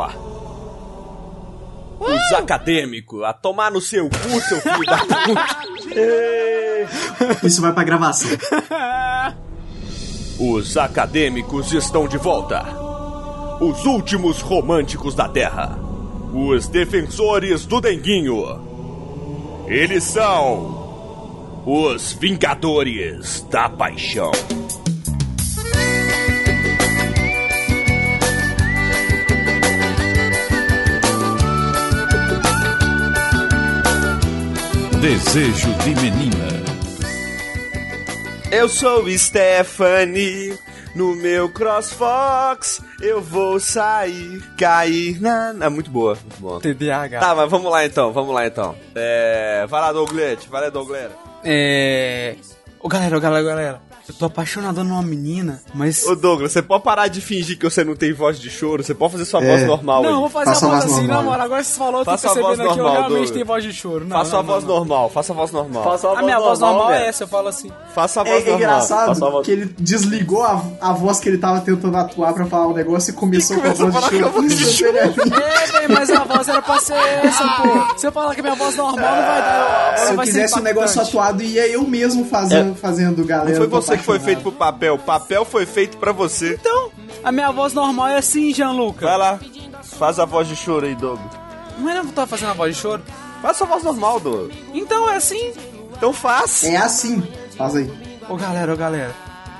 ar. Os acadêmicos, a tomar no seu cu, seu filho da puta. Isso vai pra gravação. Os acadêmicos estão de volta. Os últimos românticos da Terra. Os defensores do Denguinho. Eles são os Vingadores da Paixão. Desejo de menina. Eu sou Stephanie. No meu CrossFox eu vou sair, cair na. É muito boa, muito boa. TDAH. Tá, mas vamos lá então, vamos lá então. É. Vai lá, Douglas, vai lá, Douglas. É. Ô galera, ô galera, ô galera. Eu tô apaixonado numa menina, mas. Ô Douglas, você pode parar de fingir que você não tem voz de choro? Você pode fazer sua voz normal Não, aí. eu vou fazer Faça a voz voz assim, normal. na moral. Agora você falou, eu tô Faça a voz percebendo que eu realmente Douglas. tenho voz de choro. Não, Faça não, a voz não, não. normal, faça a voz normal. Faça A minha voz normal é essa, eu falo assim. Faça a É, voz é normal. engraçado Faça a voz- que ele desligou a, a voz que ele tava tentando atuar pra falar o negócio e começou, com a começou voz a de falar com a choro. voz de Instantaneamente. É, velho, mas a voz era pra ser essa, pô. Se eu falar que a minha voz normal não vai dar. Se eu quisesse um negócio atuado, ia eu mesmo fazendo, fazendo galera. Não foi tô que foi feito pro papel, o papel foi feito pra você. Então, a minha voz normal é assim, Gianluca. Vai lá, faz a voz de choro aí, Douglas. Não é não eu tava fazendo a voz de choro? Faça a voz normal, Douglas. Então é assim. Então faz. É assim. Faz aí. Ô galera, ô galera.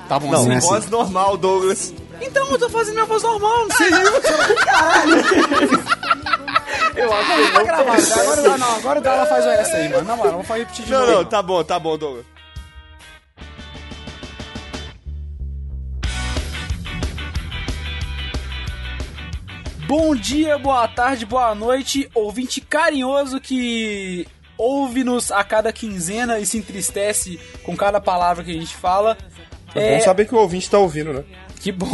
Tá bom Não, assim? é voz normal, Douglas. Então eu tô fazendo minha voz normal, não sei. Eu acho Não, que tá não gravado. percebe. Agora, não, agora ela faz essa aí, mano. Na moral, vamos repetir de Não, novo. não, tá bom, tá bom, Douglas. Bom dia, boa tarde, boa noite, ouvinte carinhoso que ouve-nos a cada quinzena e se entristece com cada palavra que a gente fala. É bom saber que o ouvinte tá ouvindo, né? Que bom.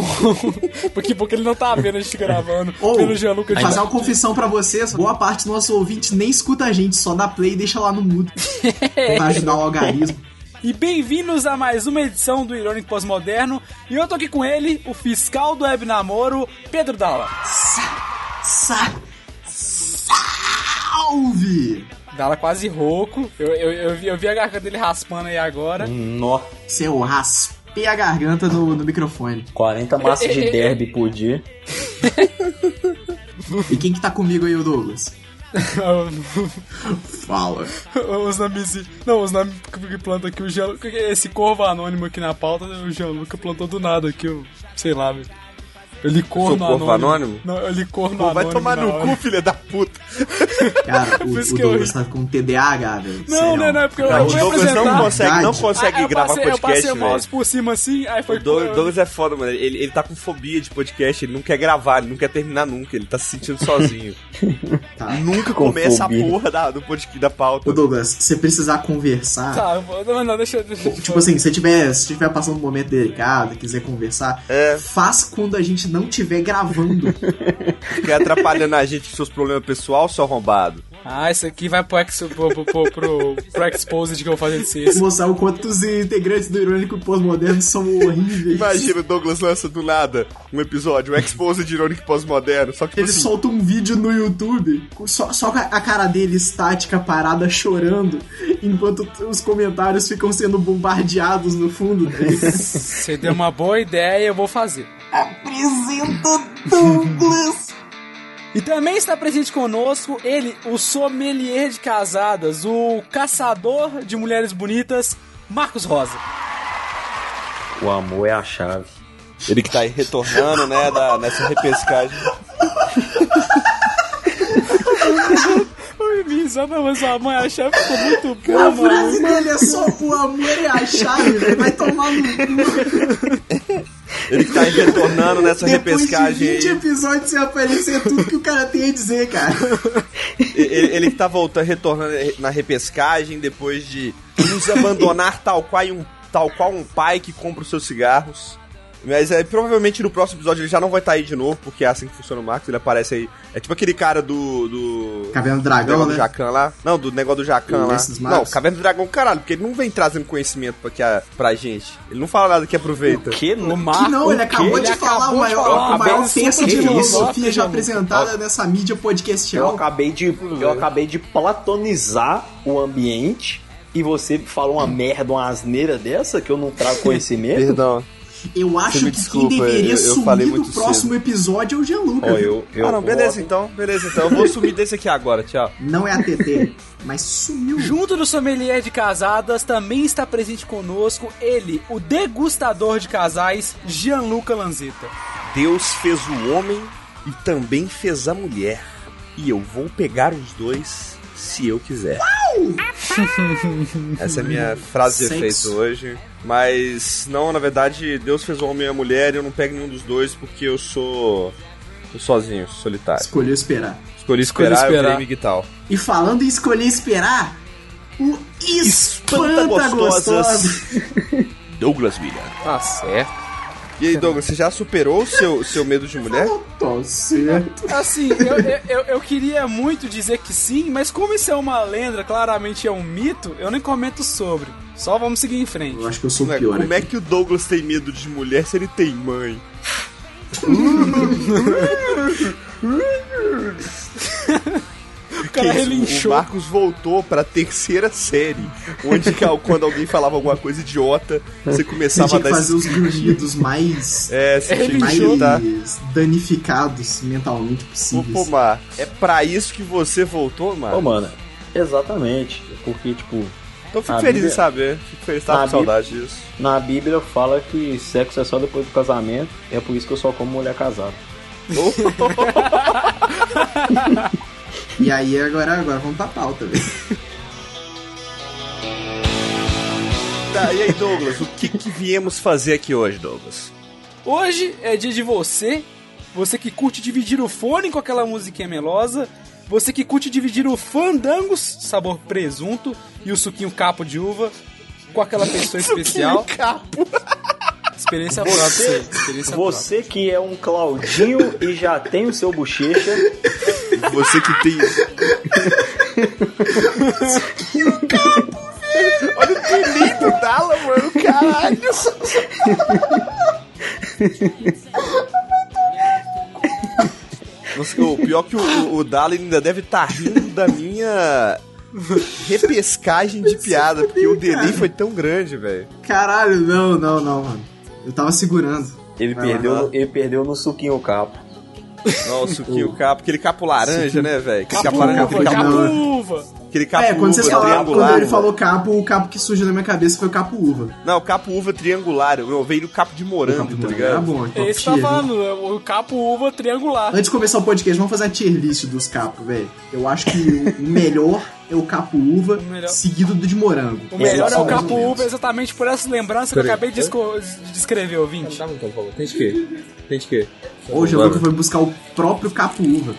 porque, porque ele não tá vendo a gente gravando. Ou, pelo Gianluca de fazer uma confissão pra vocês, boa parte do nosso ouvinte nem escuta a gente, só dá play e deixa lá no mudo. pra ajudar o algarismo. E bem-vindos a mais uma edição do Irônico Pós-Moderno. E eu tô aqui com ele, o fiscal do Web Namoro, Pedro Dalla. Sa salve! Dalla quase rouco. Eu, eu, eu, vi, eu vi a garganta dele raspando aí agora. Nó, Se eu raspei a garganta no, no microfone. 40 massas de derby por dia. E quem que tá comigo aí, o Douglas? Fala. os nomes. Não, os nomes que planta aqui, o Gianluca. Esse corvo anônimo aqui na pauta, o Gianluca plantou do nada aqui, o. Sei lá, velho. Eu li corno Sou corvo anônimo? Não, eu li corno Pô, vai anônimo. tomar na no hora. cu, filha da puta. Cara, o, o eu Douglas tá com TDAH, velho. Não, Sério. não, não, é porque eu, Não, eu o fui Douglas não apresentar. consegue, não consegue eu gravar passei, eu podcast, passei o mouse por cima assim, aí foi O Doug- Douglas é foda, mano. Ele, ele tá com fobia de podcast, ele não quer gravar, ele não quer terminar nunca, ele tá se sentindo sozinho. Tá. nunca Com começa fobia. a porra da, do podcast da pauta. Ô Douglas, se você precisar conversar, Tá, eu vou- não, não, deixa eu. Deixa, eu- tipo assim, se tiver, se tiver passando um momento delicado, quiser conversar, É. faz quando a gente não estiver gravando. Fica atrapalhando a gente com seus problemas pessoais, seu arrombado. Ah, isso aqui vai pro, ex, pro, pro, pro, pro, pro Exposed que eu vou fazer de sexta. Mostrar o quanto os integrantes do Irônico Pós-Moderno são horríveis. Imagina o Douglas lança do nada um episódio, um expose de irônico pós-moderno, só que tipo Ele assim, solta um vídeo no YouTube com- só, só com a cara dele estática, parada, chorando, enquanto os comentários ficam sendo bombardeados no fundo dele. Você deu uma boa ideia, eu vou fazer. Apresenta Douglas! E também está presente conosco ele, o sommelier de casadas, o caçador de mulheres bonitas, Marcos Rosa. O amor é a chave. ele que tá aí retornando, né, da, nessa repescagem. Não, mas a mãe, a chefe ficou muito A boa, mano. frase dele é só o amor é a chave, velho. Vai tomar no cu. Ele que tá aí retornando nessa Depois de repescagem 20 aí. episódios sem aparecer tudo que o cara tem a dizer, cara. Ele, ele que tá voltando, retornando na repescagem depois de nos abandonar tal qual um, tal qual um pai que compra os seus cigarros. Mas é, provavelmente no próximo episódio ele já não vai estar aí de novo, porque é assim que funciona o Marcos, ele aparece aí. É tipo aquele cara do. do... Caverna do do Dragão, negócio né? do Jacan lá. Não, do negócio do Jacan O lá. Não. Caverna do Dragão, caralho, porque ele não vem trazendo conhecimento pra, que a, pra gente. Ele não fala nada que aproveita. Que O Que Marco, não, ele acabou ele de falar acabou o de maior, falar a uma maior peça de filosofia já apresentada nessa mídia Eu podcastial. acabei de, eu acabei de platonizar o ambiente e você falou uma merda, uma asneira dessa que eu não trago conhecimento. Perdão. Eu acho que desculpa, quem deveria eu- eu sumir falei do próximo episódio é o Gianluca. Viu? eu, eu ah, não, beleza então, beleza então. Eu vou sumir desse aqui agora, tchau. Não é a TT, mas sumiu. Junto do sommelier de casadas, também está presente conosco ele, o degustador de casais, Gianluca Lanzetta. Deus fez o homem e também fez a mulher. E eu vou pegar os dois se eu quiser. Essa é a minha frase de Sexo. efeito hoje. Mas, não, na verdade, Deus fez o homem e a mulher e eu não pego nenhum dos dois porque eu sou. tô sozinho, solitário. Escolheu esperar. Escolhi Escolhi esperar, esperar. eu virei Miguel. E falando em escolher esperar, o Espanta, Espanta Gostosa. Douglas Miller. Tá certo. E aí, Douglas, você já superou o seu, seu medo de mulher? Tá certo. Assim, eu, eu, eu, queria muito dizer que sim, mas como isso é uma lenda, claramente é um mito, eu nem comento sobre. Só vamos seguir em frente. Eu acho que eu sou Como é, pior. como é aqui. que o Douglas tem medo de mulher se ele tem mãe? O cara isso? relinchou. O Marcos voltou pra terceira série, onde quando alguém falava alguma coisa idiota, você Você começava a tinha que dar fazer esses... os grunhidos mais, É, você tinha que mais chutar. danificados mentalmente Ô, possíveis. Pomar, é pra isso que você voltou, Ô, mano? exatamente. Porque, tipo, Então fico a feliz Bíblia- em saber. Fico feliz, tava a com saudade disso. na Bíblia fala que sexo é só depois do casamento. É por isso que eu só como mulher casada. E aí agora, agora vamos pra pauta, velho. Tá, e aí, Douglas, o que, que viemos fazer aqui hoje, Douglas? Hoje é dia de você, você que curte dividir o fone com aquela musiquinha melosa, você que curte dividir o fandangos, sabor presunto, e o suquinho capo de uva com aquela pessoa especial. Capo. Experiência própria, aí, experiência Você que é um Claudinho e já tem o seu bochecha, Você que tem. Olha o pelinho dela, mano, caralho. Nossa, o pior que o, o Dala ainda deve estar rindo da minha repescagem de piada, porque o delay foi tão grande, velho. Caralho, não, não, não, mano. Eu tava segurando. ele Vai perdeu, lá. ele perdeu no suquinho capo. Nossa, o que o capo, aquele capo laranja, né, velho? Aquele Capo capo laranja, aquele capo capo, uva. aquele capo é, quando vocês falaram, quando ele falou capo, o capo que surgiu na minha cabeça foi o capo uva. Não, capo uva triangular. Eu veio no capo de O morango, capo tá ligado? era bom, então Esse tá né? falando, o capo uva triangular. Antes de começar o podcast, vamos fazer a tier list dos capos, velho. Eu acho que o melhor é o capo uva, melhor. seguido do de morango. O melhor é o mais capo uva exatamente por essa lembrança que eu acabei de, esco- de descrever, ouvinte. Tá então, favor. Tem de quê? Tem de quê? Hoje o Luca foi buscar o próprio capo uva.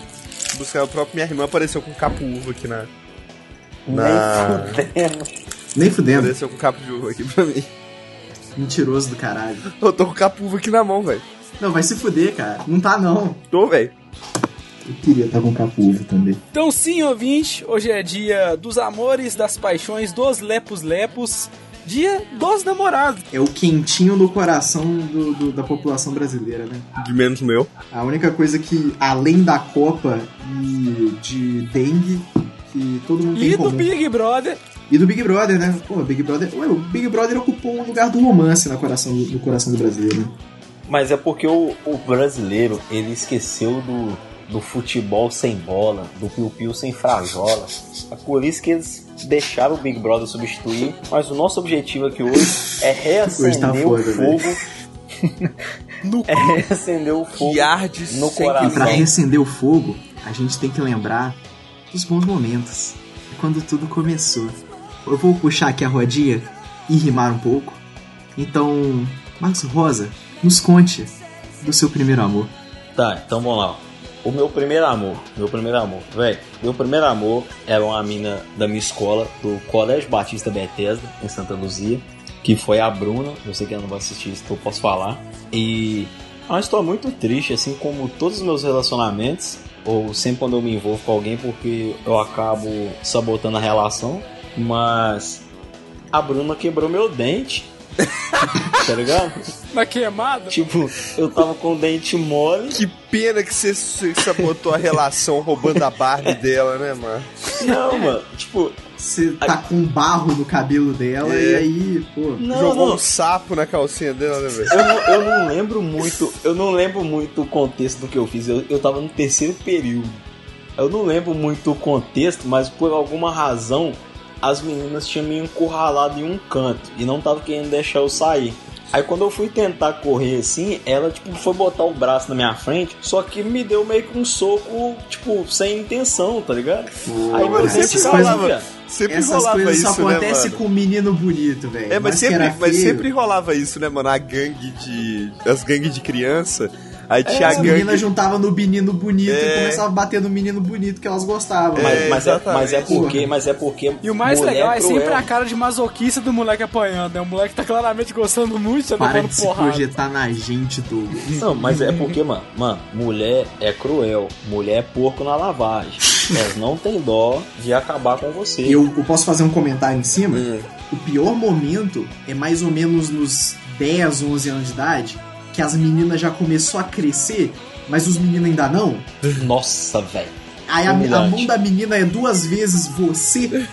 Buscar o próprio. Minha irmã apareceu com capo uva aqui na. Nem Na. fudendo. Nem fudendo. Apareceu com capo de uva aqui pra mim. Mentiroso do caralho. Eu tô com capo uva aqui na mão, velho. Não, vai se fuder, cara. Não tá, não. Tô, velho. Eu queria estar com capo uva também. Então sim, ouvinte, hoje é dia dos amores, das paixões, dos lepos-lepos, dia dos namorados. É o quentinho no coração do- do- da população brasileira, né? De menos o meu. A única coisa que, além da Copa e de dengue, que todo mundo tem E do comum. Big Brother, E do Big Brother, né? Pô, o Big Brother. Ué, o Big Brother ocupou um lugar do romance no coração do, no coração do brasileiro. né? Mas é porque o, o brasileiro, ele esqueceu do, do futebol sem bola, do piu-piu sem frajola. É por isso que eles deixaram o Big Brother substituir. Mas o nosso objetivo aqui hoje é reacender Hoje tá o foda, fogo. é reacender o fogo arde no E coração. pra reacender o fogo, a gente tem que lembrar dos bons momentos. Quando tudo começou. Eu vou puxar aqui a rodinha e rimar um pouco. Então, Marcos Rosa, nos conte do seu primeiro amor. Tá, então vamos lá. O meu primeiro amor, meu primeiro amor, velho. Meu primeiro amor era uma mina da minha escola, do Colégio Batista Bethesda, em Santa Luzia. que foi a Bruna. Eu sei que ela não vai assistir isso, então eu posso falar. E é uma história muito triste, assim como todos os meus relacionamentos, ou sempre quando eu me envolvo com alguém, porque eu acabo sabotando a relação. Mas a Bruna quebrou meu dente. tá ligado? Na queimada? Tipo, eu tava com o dente mole. Que pena que você sabotou a relação roubando a Barbie dela, né, mano? Não, mano. Tipo, Você tá com barro no cabelo dela É. e aí, pô. não, Jogou não. um sapo na calcinha dela, né, velho? Eu não, eu não lembro muito, eu não lembro muito o contexto do que eu fiz. Eu, eu tava no terceiro período. Eu não lembro muito o contexto, mas por alguma razão as meninas tinham me encurralado em um canto e não tava querendo deixar eu sair. Aí quando eu fui tentar correr assim, ela tipo foi botar o braço na minha frente, só que me deu meio que um soco, tipo, sem intenção, tá ligado? Aí mas dente sempre rolava-. Sempre Essas rolava coisas isso, só né, acontecem mano? com o menino bonito, velho. É, mas que sempre, mas sempre rolava isso, né, mano? A gangue de. As gangues de criança. Aí tinha a As gangue. meninas juntavam no menino bonito É. e começavam a bater no menino bonito que elas gostavam. É, Mas, mas, é, mas é porque, mas é porque E o mais legal é cruel. sempre a cara de masoquista do moleque apanhando, né? O moleque tá claramente gostando muito, tá Para de se porrada. projetar na gente, Douglas. Não, mas é porque, mano, mano, mulher é cruel, mulher é porco na lavagem. Elas não tem dó de acabar com você. Eu, eu posso fazer um comentário em cima? Hum. O pior momento é mais ou menos nos 10, 11 anos de idade, que as meninas já começou a crescer, mas os meninos ainda não. Nossa, velho. Aí a, a mão da menina é duas vezes você.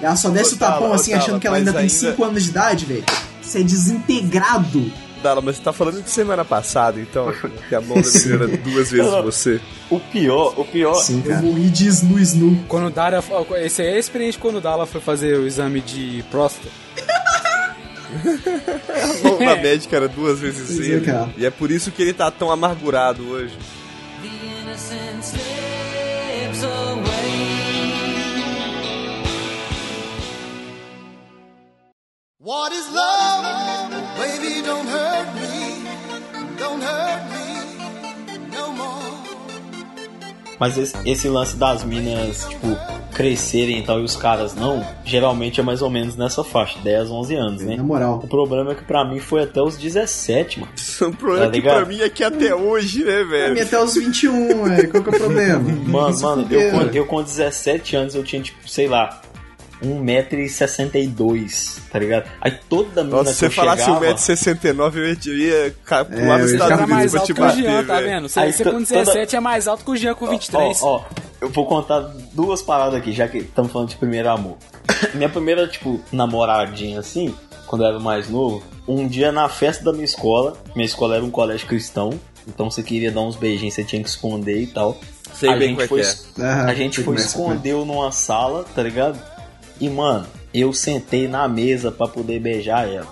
Ela só desce o tapão assim, Tala, achando que ela ainda mas tem ainda- 5 anos de idade, velho. Você é desintegrado. Dala, mas você tá falando de semana passada, então. Que a mão da menina era duas vezes você. O pior, o pior. Sim, eu morri de snu snu. Quando o Dara. Esse é a experiência quando o Dala foi fazer o exame de próstata. A mão da médica era duas vezes é, ele. E é por isso que ele tá tão amargurado hoje. What is love? Mas esse, esse lance das minas, tipo, crescerem e tal e os caras não, geralmente é mais ou menos nessa faixa, 10, 11 anos, né? Na moral. O problema é que pra mim foi até os 17, mano. O problema Tá que ligado? pra mim é que até hoje, né, Pra mim velho? até os 21, velho. Qual que é o problema? Mano, mano, eu, com- velho. eu com 17 anos eu tinha, tipo, sei lá, 1,62m, tá ligado? Aí toda mina Nossa, que se você eu falasse chegava... 1,69m, eu ia, ca- pular eu nos Estados Unidos mais pra alto te que o bater, Jean, tá vendo? Você, Aí você com 17 é mais alto que o Jean com 23. Ó, ó, eu vou contar duas paradas aqui, já que estamos falando de primeiro amor. minha primeira, tipo, namoradinha assim, quando eu era mais novo, um dia na festa da minha escola, minha escola era um colégio cristão, então você queria dar uns beijinhos, você tinha que esconder e tal. Sei a bem gente é foi, é. Aham, a gente foi é escondeu numa sala, tá ligado? E, mano, eu sentei na mesa pra poder beijar ela.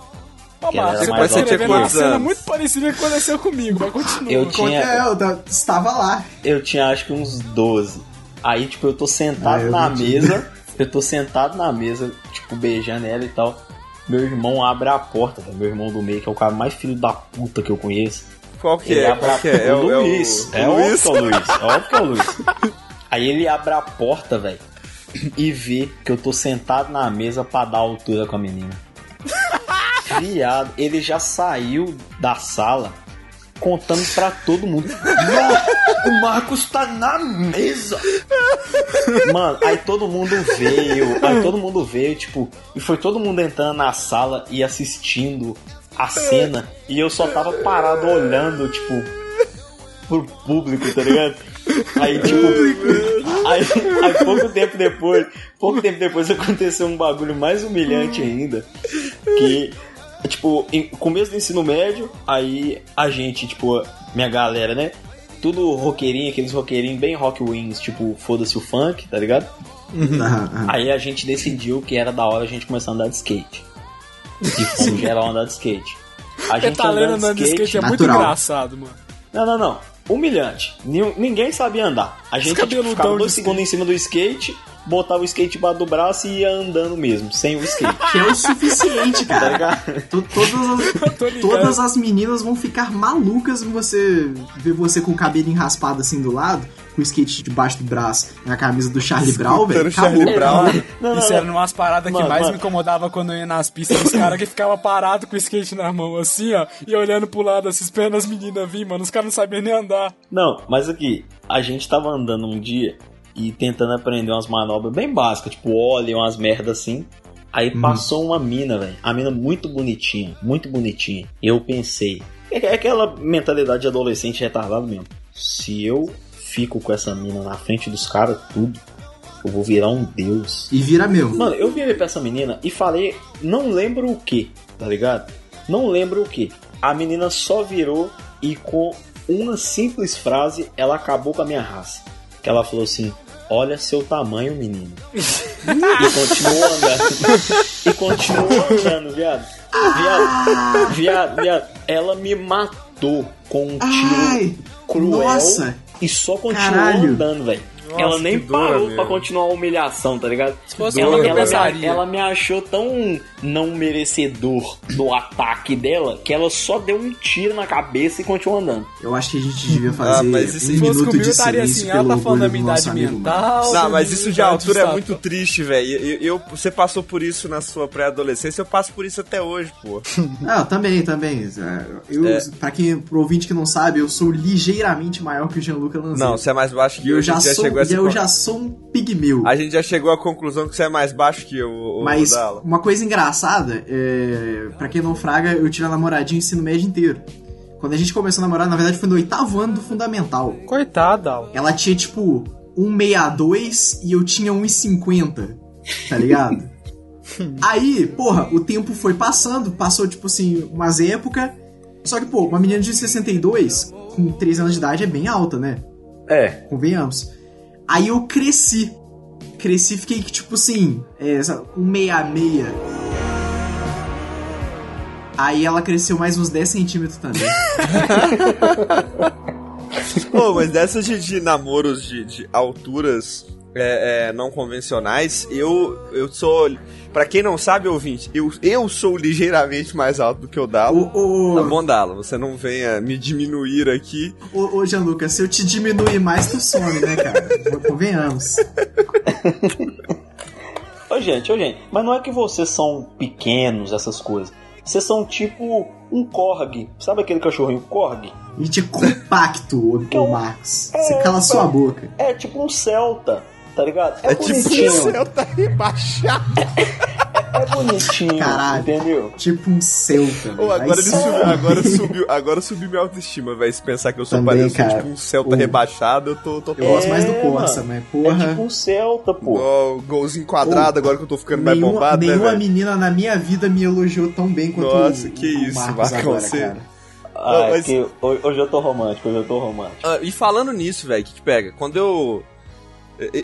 Ela você mais que escrevendo uma cena muito parecida com o que aconteceu comigo, mas continua. Eu tinha, É, eu ta- estava lá. eu tinha acho que uns 12. Aí, tipo, eu tô sentado Ah, eu na tinha. mesa, eu tô sentado na mesa, tipo, beijando ela e tal. Meu irmão abre a porta, meu irmão do meio, que é o cara mais filho da puta que eu conheço. Qual que Ele é? abre Qual a que é? É o é Luiz. É, o óbvio Luiz? que é o Luiz. É óbvio que é o Luiz. Aí ele abre a porta, velho, e vê que eu tô sentado na mesa pra dar altura com a menina. Viado, ele já saiu da sala contando pra todo mundo. Não, o Marcos tá na mesa. Mano, aí todo mundo veio, aí todo mundo veio, tipo, e foi todo mundo entrando na sala e assistindo a cena, e eu só tava parado olhando, tipo, pro público, tá ligado? Aí, tipo, aí, aí pouco tempo depois, pouco tempo depois aconteceu um bagulho mais humilhante ainda, que, tipo, em começo do ensino médio, aí a gente, tipo, minha galera, né? Tudo roqueirinho, aqueles roqueirinhos bem rock wings, tipo, foda-se o funk, tá ligado? Aham. Aí a gente decidiu que era da hora a gente começar a andar de skate. E fomos geral andar de skate. A gente Petalena andando andando de skate é muito natural. engraçado, mano. Não, não, não. Humilhante. Nin- Ninguém sabia andar. A gente tipo, ficava dois segundos em cima do skate, botava o skate debaixo do braço e ia andando mesmo, sem o skate. que é o suficiente, Tá cara. To- Todas as, todas as meninas vão ficar malucas em você ver você com o cabelinho raspado assim do lado, com o skate debaixo do braço, na camisa do Charlie Brown, velho. Charlie. Brown. Não, não, Isso era umas paradas que Mano, mais mano. me incomodava quando eu ia nas pistas. Os caras que ficavam parados com o skate na mão, assim, ó, e olhando pro lado, assim, esperando as meninas vir, mano. Os caras não sabiam nem andar. Não, mas aqui, a gente tava andando um dia e tentando aprender umas manobras bem básicas, tipo óleo, umas merdas assim. Aí passou uma mina, velho. A mina muito bonitinha, muito bonitinha. Eu pensei, é é aquela mentalidade de adolescente retardado mesmo. Se eu fico com essa mina na frente dos caras, tudo, eu vou virar um deus. E vira meu. Mano, eu virei pra essa menina e falei, não lembro o que, tá ligado? Não lembro o que. A menina só virou e com uma simples frase ela acabou com a minha raça. Que ela falou assim: Olha seu tamanho, menino. e continuou andando. e continuou andando, viado. Viado, viado, viado. Ela me matou com um tiro Ai, cruel nossa. e só continuou Caralho. andando, velho. Nossa, Ela nem parou meu. pra continuar a humilhação, tá ligado? Se fosse ela, eu ela, me, ela me achou tão não merecedor do ataque dela que ela só deu um tiro na cabeça e continuou andando. Eu acho que a gente devia fazer Ah, mas isso um se Se fosse minuto comigo, de eu estaria assim, ela pelo tá falando da minha idade mental. Não, mas isso de idade altura é muito triste, velho. Eu, eu- você passou por isso na sua pré-adolescência, eu passo por isso até hoje, pô. Ah, também, também. Eu, É. Pra quem, pro ouvinte que não sabe, eu sou ligeiramente maior que o Gianluca Lanzetta. Não, você é mais baixo que eu. eu a já, gente já sou, chegou a e eu con- já sou um pigmeu. A gente já chegou à conclusão que você é mais baixo que eu, o, o Mas Dala. uma coisa engraçada, é, pra quem não fraga, eu tive a namoradinha o ensino médio inteiro. Quando a gente começou a namorar, na verdade foi no oitavo ano do fundamental. Coitada. Ela tinha tipo 1,62 e eu tinha 1,50, tá ligado? Aí, porra, o tempo foi passando, passou tipo assim, umas épocas. Só que, pô, uma menina de 62, com 13 anos de idade, é bem alta, né? É. Convenhamos. Aí eu cresci. Cresci, fiquei tipo assim, é, um meia meia. Aí ela cresceu mais uns 10 centímetros também. Pô, mas dessas de, de namoros de, de alturas é, é, não convencionais, eu, eu sou. Pra quem não sabe, ouvinte, eu, eu sou ligeiramente mais alto do que o Dala. ô, Tá ô, bom, Dala, você não venha me diminuir aqui. ô, ô, Gianluca, se eu te diminuir mais, tu some, né, cara? Convenhamos. Ô, gente, ô, gente, mas não é que vocês são pequenos, essas coisas. Vocês são tipo um corgi. Sabe aquele cachorrinho corgi? A gente é compacto, ô, ô Marcos. Você cala sua boca. É tipo um celta, tá ligado? É, É tipo bonitinho. o céu tá rebaixado. É bonitinho, Caralho. entendeu? Tipo um Celta. Velho. agora subiu, agora subiu, agora subiu minha autoestima, velho. Se pensar que eu sou Também, parecido cara. tipo um Celta O- rebaixado, eu tô, tô Eu gosto mais do É, Corsa, mano. mas porra. É tipo um celta, pô. Ó, o golzinho quadrado, agora que eu tô ficando mais nenhuma bombado, né, nenhuma velho? menina na minha vida me elogiou tão bem quanto Nossa, o, que o isso, Marcos Marcão, agora, você- cara. Ah, Não, é mas- que ho- hoje eu tô romântico, hoje eu tô romântico. Ah, e falando nisso, velho, o que, que pega? Quando eu.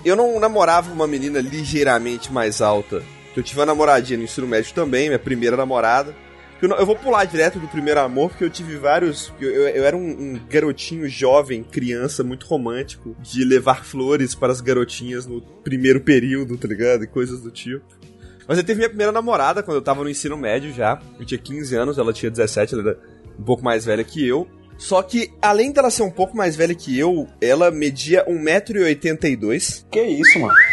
Eu- não namorava uma menina ligeiramente mais alta. Eu tive uma namoradinha no ensino médio também, minha primeira namorada. Eu vou pular direto do primeiro amor, porque eu tive vários. Eu, eu- eu era um, um garotinho jovem, criança, muito romântico, de levar flores para as garotinhas no primeiro período, tá ligado? E coisas do tipo. Mas eu teve minha primeira namorada quando eu tava no ensino médio já. Eu tinha 15 anos, ela tinha 17, ela era um pouco mais velha que eu. Só que, além dela ser um pouco mais velha que eu, ela media 1,82m. Que isso, mano?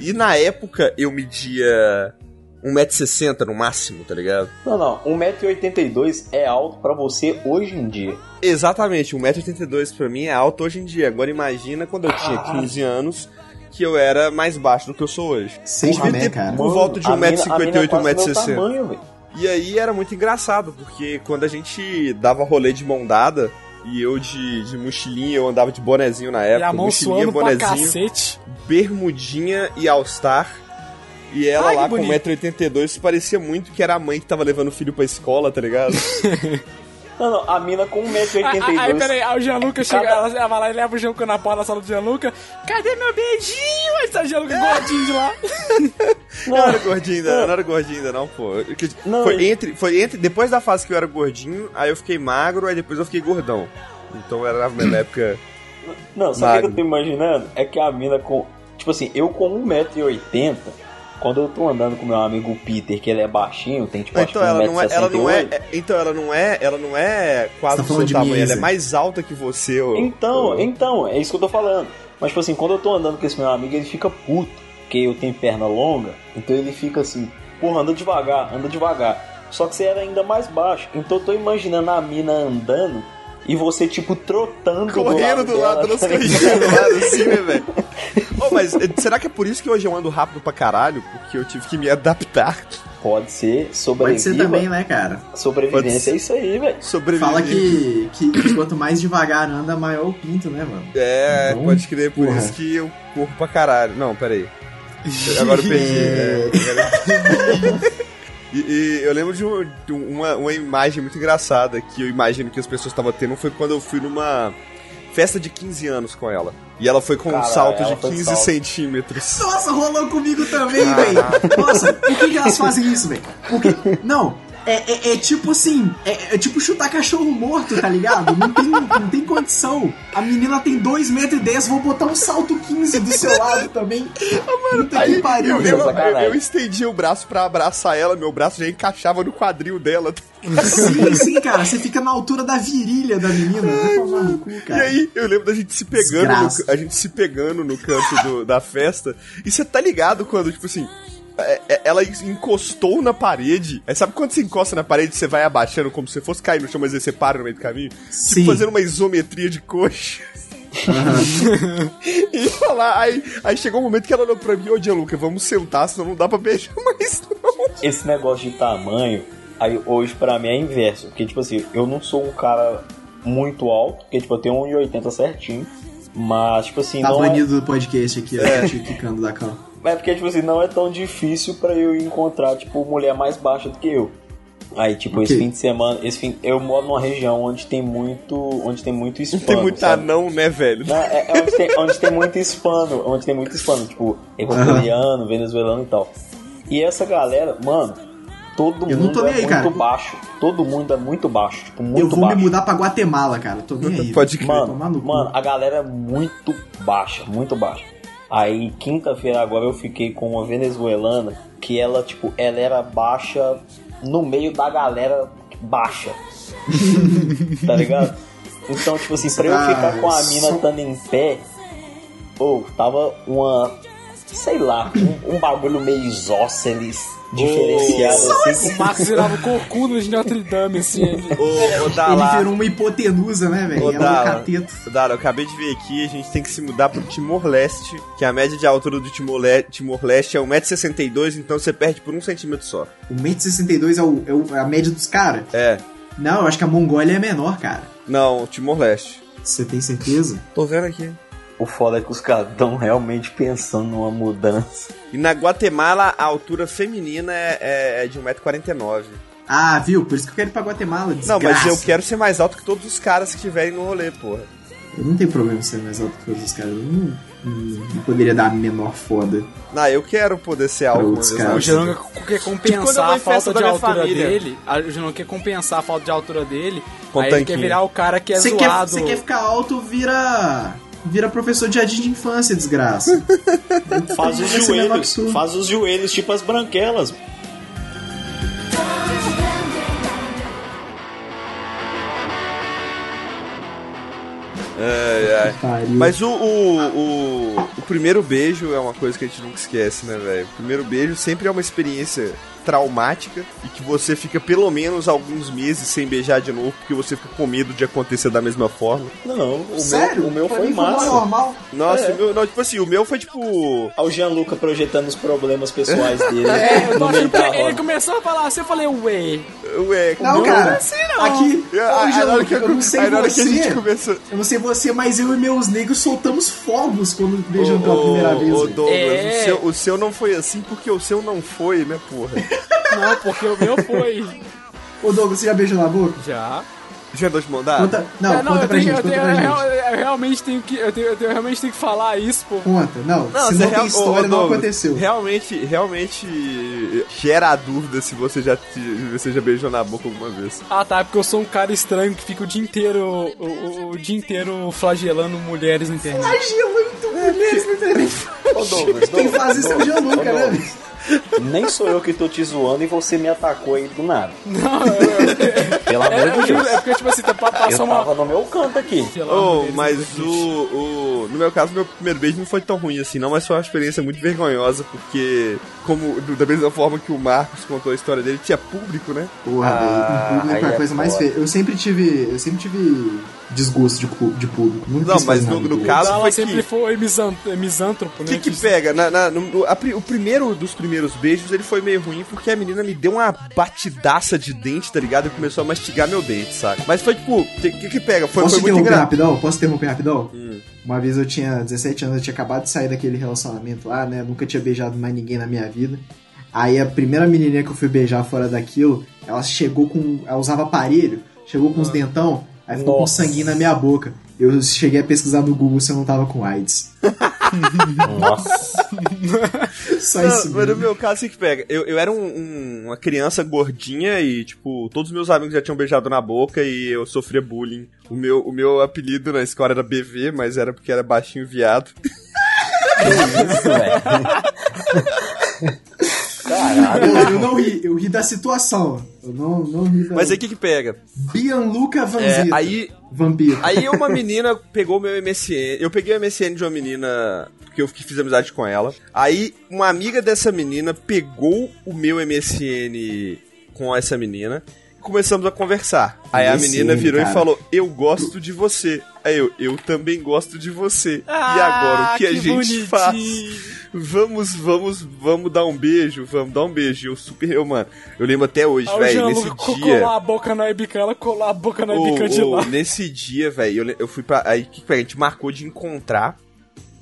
E na época eu media 1,60m no máximo, tá ligado? Não, não. 1,82m é alto pra você hoje em dia. Exatamente, 1,82m pra mim é alto hoje em dia. Agora imagina quando eu tinha 15 anos que eu era mais baixo do que eu sou hoje. Seis Devia né, ter cara? por volta de a mina- a mina 1,58m, é quase meu 1,60m. E aí era muito engraçado, porque quando a gente dava rolê de mão dada, e eu de, de mochilinha, eu andava de bonezinho na E época, a mão mochilinha, bonezinho, cacete. bermudinha e all-star. E ela Ai, lá com bonito. 1,82m parecia muito que era a mãe que tava levando o filho pra escola, tá ligado? Não, não. A mina com Aí, 1,82m. aí, peraí, aí o Gianluca chega, Cada- ela, ela vai lá e leva o Gianluca na porta da sala do Gianluca. Cadê meu beijinho? Aí tá o Gianluca gordinho de lá. Eu não era gordinho ainda, eu não era gordinho ainda, não, pô. Não, foi, entre, foi entre. Depois da fase que eu era gordinho, aí eu fiquei magro, aí depois eu fiquei gordão. Então era na época. Não, sabe o que eu tô imaginando? É que a mina com. Tipo assim, eu com 1,80m, quando eu tô andando com meu amigo Peter, que ele é baixinho, tem tipo, acho Então que ela não é, ela não é, 1,68m. é- então ela não é, ela não é quase tá o falando seu tamanho, ela é mais alta que você, ô. Então, ô- então, é isso que eu tô falando. Mas, tipo assim, quando eu tô andando com esse meu amigo, ele fica puto, porque eu tenho perna longa, então ele fica assim, porra, anda devagar, anda devagar. Só que você era ainda mais baixo. Então eu tô imaginando a mina andando e você, tipo, trotando correndo do lado, das tá ligado? corridinhas do lado assim, né, velho? Ô, mas eh, será que é por isso que hoje eu ando rápido pra caralho? Porque eu tive que me adaptar. Pode ser, Pode sobreviva. ser também, né, cara? Pode Sobrevivência ser. é isso aí, velho. Sobreviver. Fala que, que quanto mais devagar anda, maior o pinto, né, mano? É, Então, pode crer, por porra. isso que eu corro pra caralho. Não, peraí. Agora eu perdi. é, agora- E, e eu lembro de, um- de uma, uma imagem muito engraçada que eu imagino que as pessoas estavam tendo foi quando eu fui numa festa de 15 anos com ela. E ela foi com um Caralho, salto de foi de 15 salto. centímetros. Nossa, rolou comigo também, velho. Nossa, por que, que elas fazem isso, velho? Porque. Não. É, é- é tipo assim, é, é tipo chutar cachorro morto, tá ligado? Não tem, não tem condição. A menina tem 2 metros e 10, vou botar um salto 15 do seu lado também. Puta que pariu, Eu, velho. eu, eu estendi o braço pra abraçar ela, meu braço já encaixava no quadril dela. Sim, sim, cara. Você fica na altura da virilha da menina. Vai tomar no cu, E cara. aí, eu lembro da gente se pegando, no, a gente se pegando no canto do- da festa. E você tá ligado quando, tipo assim, ela encostou na parede. Aí sabe quando você encosta na parede, você vai abaixando como se fosse cair no chão, mas aí você para no meio do caminho? Sim. Tipo, fazendo uma isometria de coxa. e falar, aí, aí chegou um momento que ela olhou pra mim, ô Gianluca, vamos sentar, senão não dá pra beijar mais não. esse negócio de tamanho, aí hoje pra mim é inverso. Porque, tipo assim, eu não sou um cara muito alto, porque, tipo, eu tenho 1,80 certinho. Mas, tipo assim, Tá não é, banido do podcast aqui, ó. Te quicando da cama. É porque, tipo assim, não é tão difícil pra eu encontrar, tipo, mulher mais baixa do que eu. Aí, tipo, esse Ok. fim de semana, esse fim, eu moro numa região onde tem muito, onde tem muito hispano, Tem muito sabe? anão, né, velho? Não, é, é onde, tem, onde tem muito hispano, onde tem muito hispano, tipo, equatoriano, venezuelano e tal. E essa galera, mano, todo Eu não mundo é aí, muito cara. baixo. Todo mundo é muito baixo, tipo, muito Eu vou baixo. me mudar pra Guatemala, cara. Tô nem aí. Pode crer. Tomar Mano, no cu. mano, a galera é muito baixa, muito baixa. Aí, quinta-feira agora eu fiquei com uma venezuelana que ela, tipo, ela era baixa no meio da galera baixa. tá ligado? Então, tipo assim, pra eu Ah, ficar com a mina estando em pé, pô, tava uma. Sei lá, um, um bagulho meio isósceles, diferenciado assim. O Max virava o corcunda de Notre Dame, assim. Ele... Ô, Ele virou uma hipotenusa, né, velho? Ô, É um cateto. Dara, eu acabei de ver aqui, a gente tem que se mudar pro Timor-Leste, que a média de altura do Timor-Le- Timor-Leste é 1,62m, então você perde por um centímetro só. O 1,62m é, o, é o- é a média dos caras? É. Não, eu acho que a Mongólia é menor, cara. Não, Timor-Leste. Você tem certeza? Tô vendo aqui. O foda é que os caras estão realmente pensando numa mudança. E na Guatemala, a altura feminina é, é- é de 1,49m. Ah, viu? Por isso que eu quero ir pra Guatemala. Não, Desgraça. mas eu quero ser mais alto que todos os caras que estiverem no rolê, porra. Eu não tenho problema em ser mais alto que todos os caras. Eu não, não- não poderia dar a menor foda. Não, eu quero poder ser alto uma vez O. Jananga quer compensar a falta de minha altura família. dele. O Jananga quer compensar a falta de altura dele. Com aí ele quer virar o cara que é quer, zoado. você quer ficar alto, vira. Vira professor de jardim de infância, desgraça. Faz os joelhos, faz os joelhos tipo as branquelas. Ai, ai. Pariu. Mas o, o, o, o primeiro beijo é uma coisa que a gente nunca esquece, né, velho? O primeiro beijo sempre é uma experiência traumática e que você fica pelo menos alguns meses sem beijar de novo porque você fica com medo de acontecer da mesma forma. Não, o Sério? meu, o meu Pra foi massa. normal. Nossa, É. o meu, não, tipo assim, o meu foi tipo. Olha o Gianluca projetando os problemas pessoais dele É, eu tô achando que ele começou a falar assim, eu falei, ué. Ué, Não, meu- cara. assim não. Aqui, Aí, ô, aí, na hora Gianluca, que, eu não sei aí na hora que a você. gente começou. Eu não sei você, mas eu e meus negros soltamos fogos quando beijam Ô, pela primeira vez. ô. Douglas, É. o, seu, o seu não foi assim porque o seu não foi, né, porra? Não, porque o meu foi. Ô Douglas, você já beijou na boca? Já. Já deu de mão dada? Conta, não, É, conta eu pra tenho- gente, eu conta tenho- pra eu gente. real- eu realmente tenho que. Eu, tenho- eu tenho- realmente tenho que falar isso, pô. Conta, não, Não, se não real- tem história, ô, não Douglas, aconteceu. Realmente, realmente gera a dúvida se você já, te- você já beijou na boca alguma vez. Ah tá, é porque eu sou um cara estranho que fica o dia inteiro. O, o- o dia inteiro flagelando mulheres na internet. Flagelo muito mulheres na internet. Ô, Douglas, Quem Douglas, faz isso é o Douglas, Gianluca, ô, né? Douglas. Nem sou eu que tô te zoando e você me atacou aí do nada. Não, é, Pelo amor é, de Deus. é porque, tipo assim, tá pra Eu passar uma. tava no meu canto aqui. Oh, mas o, o. No meu caso, meu primeiro beijo não foi tão ruim assim, não, mas foi uma experiência muito vergonhosa, porque, como da mesma forma que o Marcos contou a história dele, tinha público, né? Porra, Ah, público é a é coisa mais foda. feia. Eu sempre tive. Eu sempre tive desgosto de, de público. Nunca Não, quis mas no- no caso-. Ela foi sempre que- foi misan- misântropo, O né? que que pega? Na, na- no- a o primeiro dos primeiros beijos, ele foi meio ruim porque a menina me deu uma batidaça de dente, tá ligado? E começou a mastigar meu dente, saca? Mas foi tipo, o que, que que pega? Foi, Posso foi muito interromper engraçado. rapidão? Posso interromper rapidão? Hum. Uma vez eu tinha 17 anos, eu tinha acabado de sair daquele relacionamento lá, né? Nunca tinha beijado mais ninguém na minha vida. Aí a primeira menininha que eu fui beijar fora daquilo, ela chegou com. Ela usava aparelho, chegou com os dentão, aí ficou com Nossa. sanguinho na minha boca. Eu cheguei a pesquisar no Google se eu não tava com AIDS. Nossa. Só Não, isso. mas no meu caso, assim que pega. Eu, eu era um- um- uma criança gordinha e, tipo, todos os meus amigos já tinham beijado na boca e eu sofria bullying. O meu, o meu apelido na escola era BV, mas era porque era baixinho viado. Isso, velho. Caralho. Eu, eu não ri, eu ri da situação. Eu não, não ri da. Mas aí o que que pega? Bianluca É, Vanzita. aí, Vampiro. aí uma menina pegou meu MSN. Eu peguei o MSN de uma menina que eu fiz amizade com ela. Aí uma amiga dessa menina pegou o meu MSN com essa menina. E Começamos a conversar. Aí a menina virou cara. e falou: Eu gosto de você. Aí eu, eu também gosto de você. e Ah, agora, o que, a gente bonitinho. faz? Vamos, vamos, vamos dar um beijo, vamos dar um beijo. E Eu super, eu, mano, eu lembro até hoje, o velho, nesse co- dia. colou a boca na webcam, ela colou a boca na webcam de ô, lá. Nesse dia, velho, eu, eu fui pra. Aí que que a gente marcou de encontrar.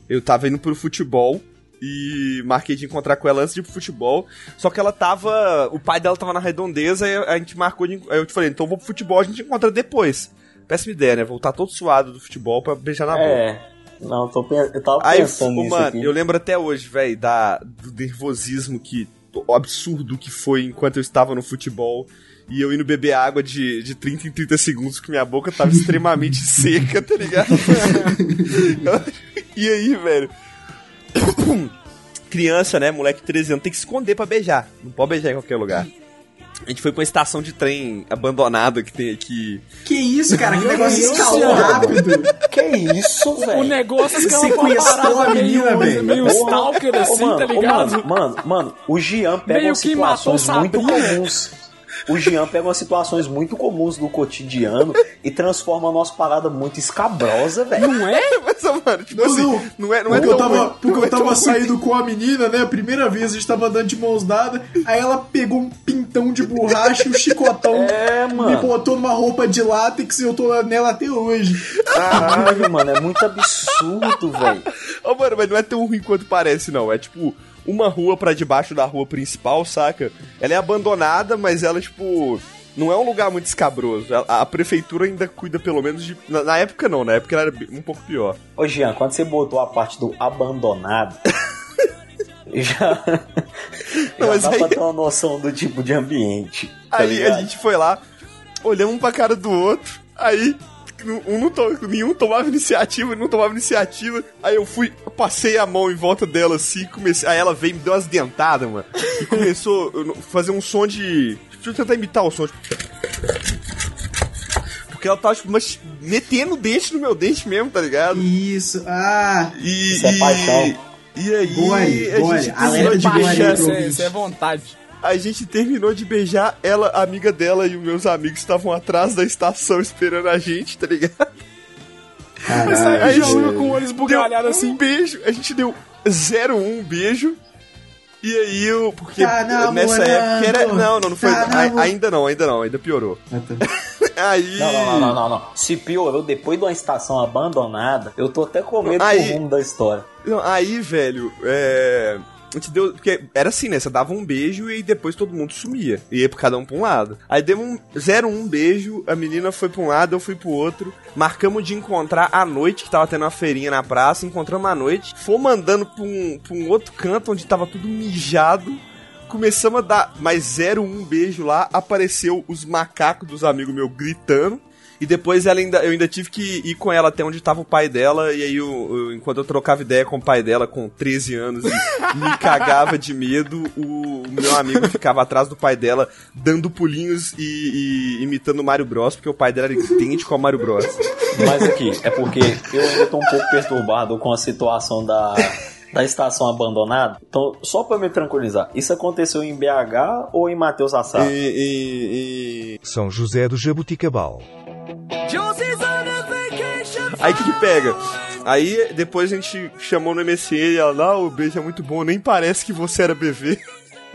Eu tava indo pro futebol e marquei de encontrar com ela antes de ir pro futebol. Só que ela tava. O pai dela tava na redondeza e a gente marcou de. Aí eu te falei, então vou pro futebol, a gente encontra depois. Péssima ideia, né? Voltar todo suado do futebol pra beijar na boca. É. Não, tô, eu tava Aí, pensando ô, nisso mano, aqui. eu lembro até hoje, velho, da do nervosismo que o absurdo que foi enquanto eu estava no futebol e eu indo beber água de, de 30 em 30 segundos que minha boca tava extremamente seca, tá ligado? e aí, velho, criança, né, moleque de 13 anos, tem que se esconder pra beijar, não pode beijar em qualquer lugar. A gente foi pra uma estação de trem abandonada que tem aqui. Que isso, cara? Que negócio escalou rápido. Que isso, O velho? negócio que Você ela uma conheceu parada a menina, meio, velho? meio stalker assim, mano, tá ô, ligado? Mano, mano, mano, o Jean pega Meio umas que matou situações muito Sabrina. comuns. O Jean pega umas situações muito comuns do cotidiano e transforma a nossa parada muito escabrosa, velho. Não é? Mas, mano, tipo Não, assim, não. não é, não é Porque eu tão tava, ruim, porque não eu é tava ruim. saindo com a menina, né? A primeira vez a gente tava andando de mãos dadas. Aí ela pegou um pintão de borracha e um chicotão. É, Me mano. botou numa roupa de látex e eu tô nela até hoje. Caralho, mano, é muito absurdo, velho. Ô, mano, mas não é tão ruim quanto parece, não. É tipo uma rua pra debaixo da rua principal, saca? Ela é abandonada, mas ela, tipo. Não é um lugar muito escabroso. A, a prefeitura ainda cuida, pelo menos, de. Na, na época não, na época ela era um pouco pior. Ô, Jean, quando você botou a parte do abandonado, já, Não, já mas dá aí- pra ter uma noção do tipo de ambiente. Tá aí ligado? a gente foi lá, olhamos um pra cara do outro, aí. Um não to, nenhum tomava iniciativa, não tomava iniciativa. Aí eu fui, eu passei a mão em volta dela assim, comecei. Aí ela veio e me deu umas dentadas, mano. E começou a fazer um som de. Deixa eu tentar imitar o som. Tipo... Porque ela tava, tipo, mas metendo o dente no meu dente mesmo, tá ligado? Isso, ah. E. Isso é e- paixão. E aí, Gore, a gore, gente alerta de de gore é, isso é vontade. A gente terminou de beijar, ela, a amiga dela e os meus amigos estavam atrás da estação esperando a gente, tá ligado? Caralho. Aí velho. com o olho esbugalhado assim. um beijo, a gente deu 01 beijo. E aí eu. Porque Tá nessa época era. Não, não, não foi. Tá a- ainda não, ainda não, ainda piorou. Ah, tá. Aí. Não, não, não, não, não, não. Se piorou depois de uma estação abandonada, eu tô até com medo Aí- do rumo da história. Não, aí, velho, é. A gente deu. Porque era assim, né? Você dava um beijo e depois todo mundo sumia. E ia cada um pra um lado. Aí deu um 01 beijo, a menina foi pra um lado, eu fui pro outro. Marcamos de encontrar à noite, que tava tendo uma feirinha na praça. Encontramos à noite. Fomos andando pra um, pra um outro canto onde tava tudo mijado. começamos a dar mais zero, um beijo lá, apareceu os macacos dos amigos meus gritando. E depois ela ainda, eu ainda tive que ir com ela até onde tava o pai dela. E aí, eu, eu- enquanto eu trocava ideia com o pai dela com 13 anos e me cagava de medo, o, o meu amigo ficava atrás do pai dela, dando pulinhos e, e imitando o Mario Bros, porque o pai dela era idêntico ao Mario Bros. Mas aqui, é porque eu ainda tô um pouco perturbado com a situação da, da estação abandonada. Então, só pra me tranquilizar, isso aconteceu em BH ou em Mateus E, Assar? e- e- São José do Jabuticabal. Aí o que, que pega? Aí depois a gente chamou no MSN e ela, não, o beijo é muito bom, nem parece que você era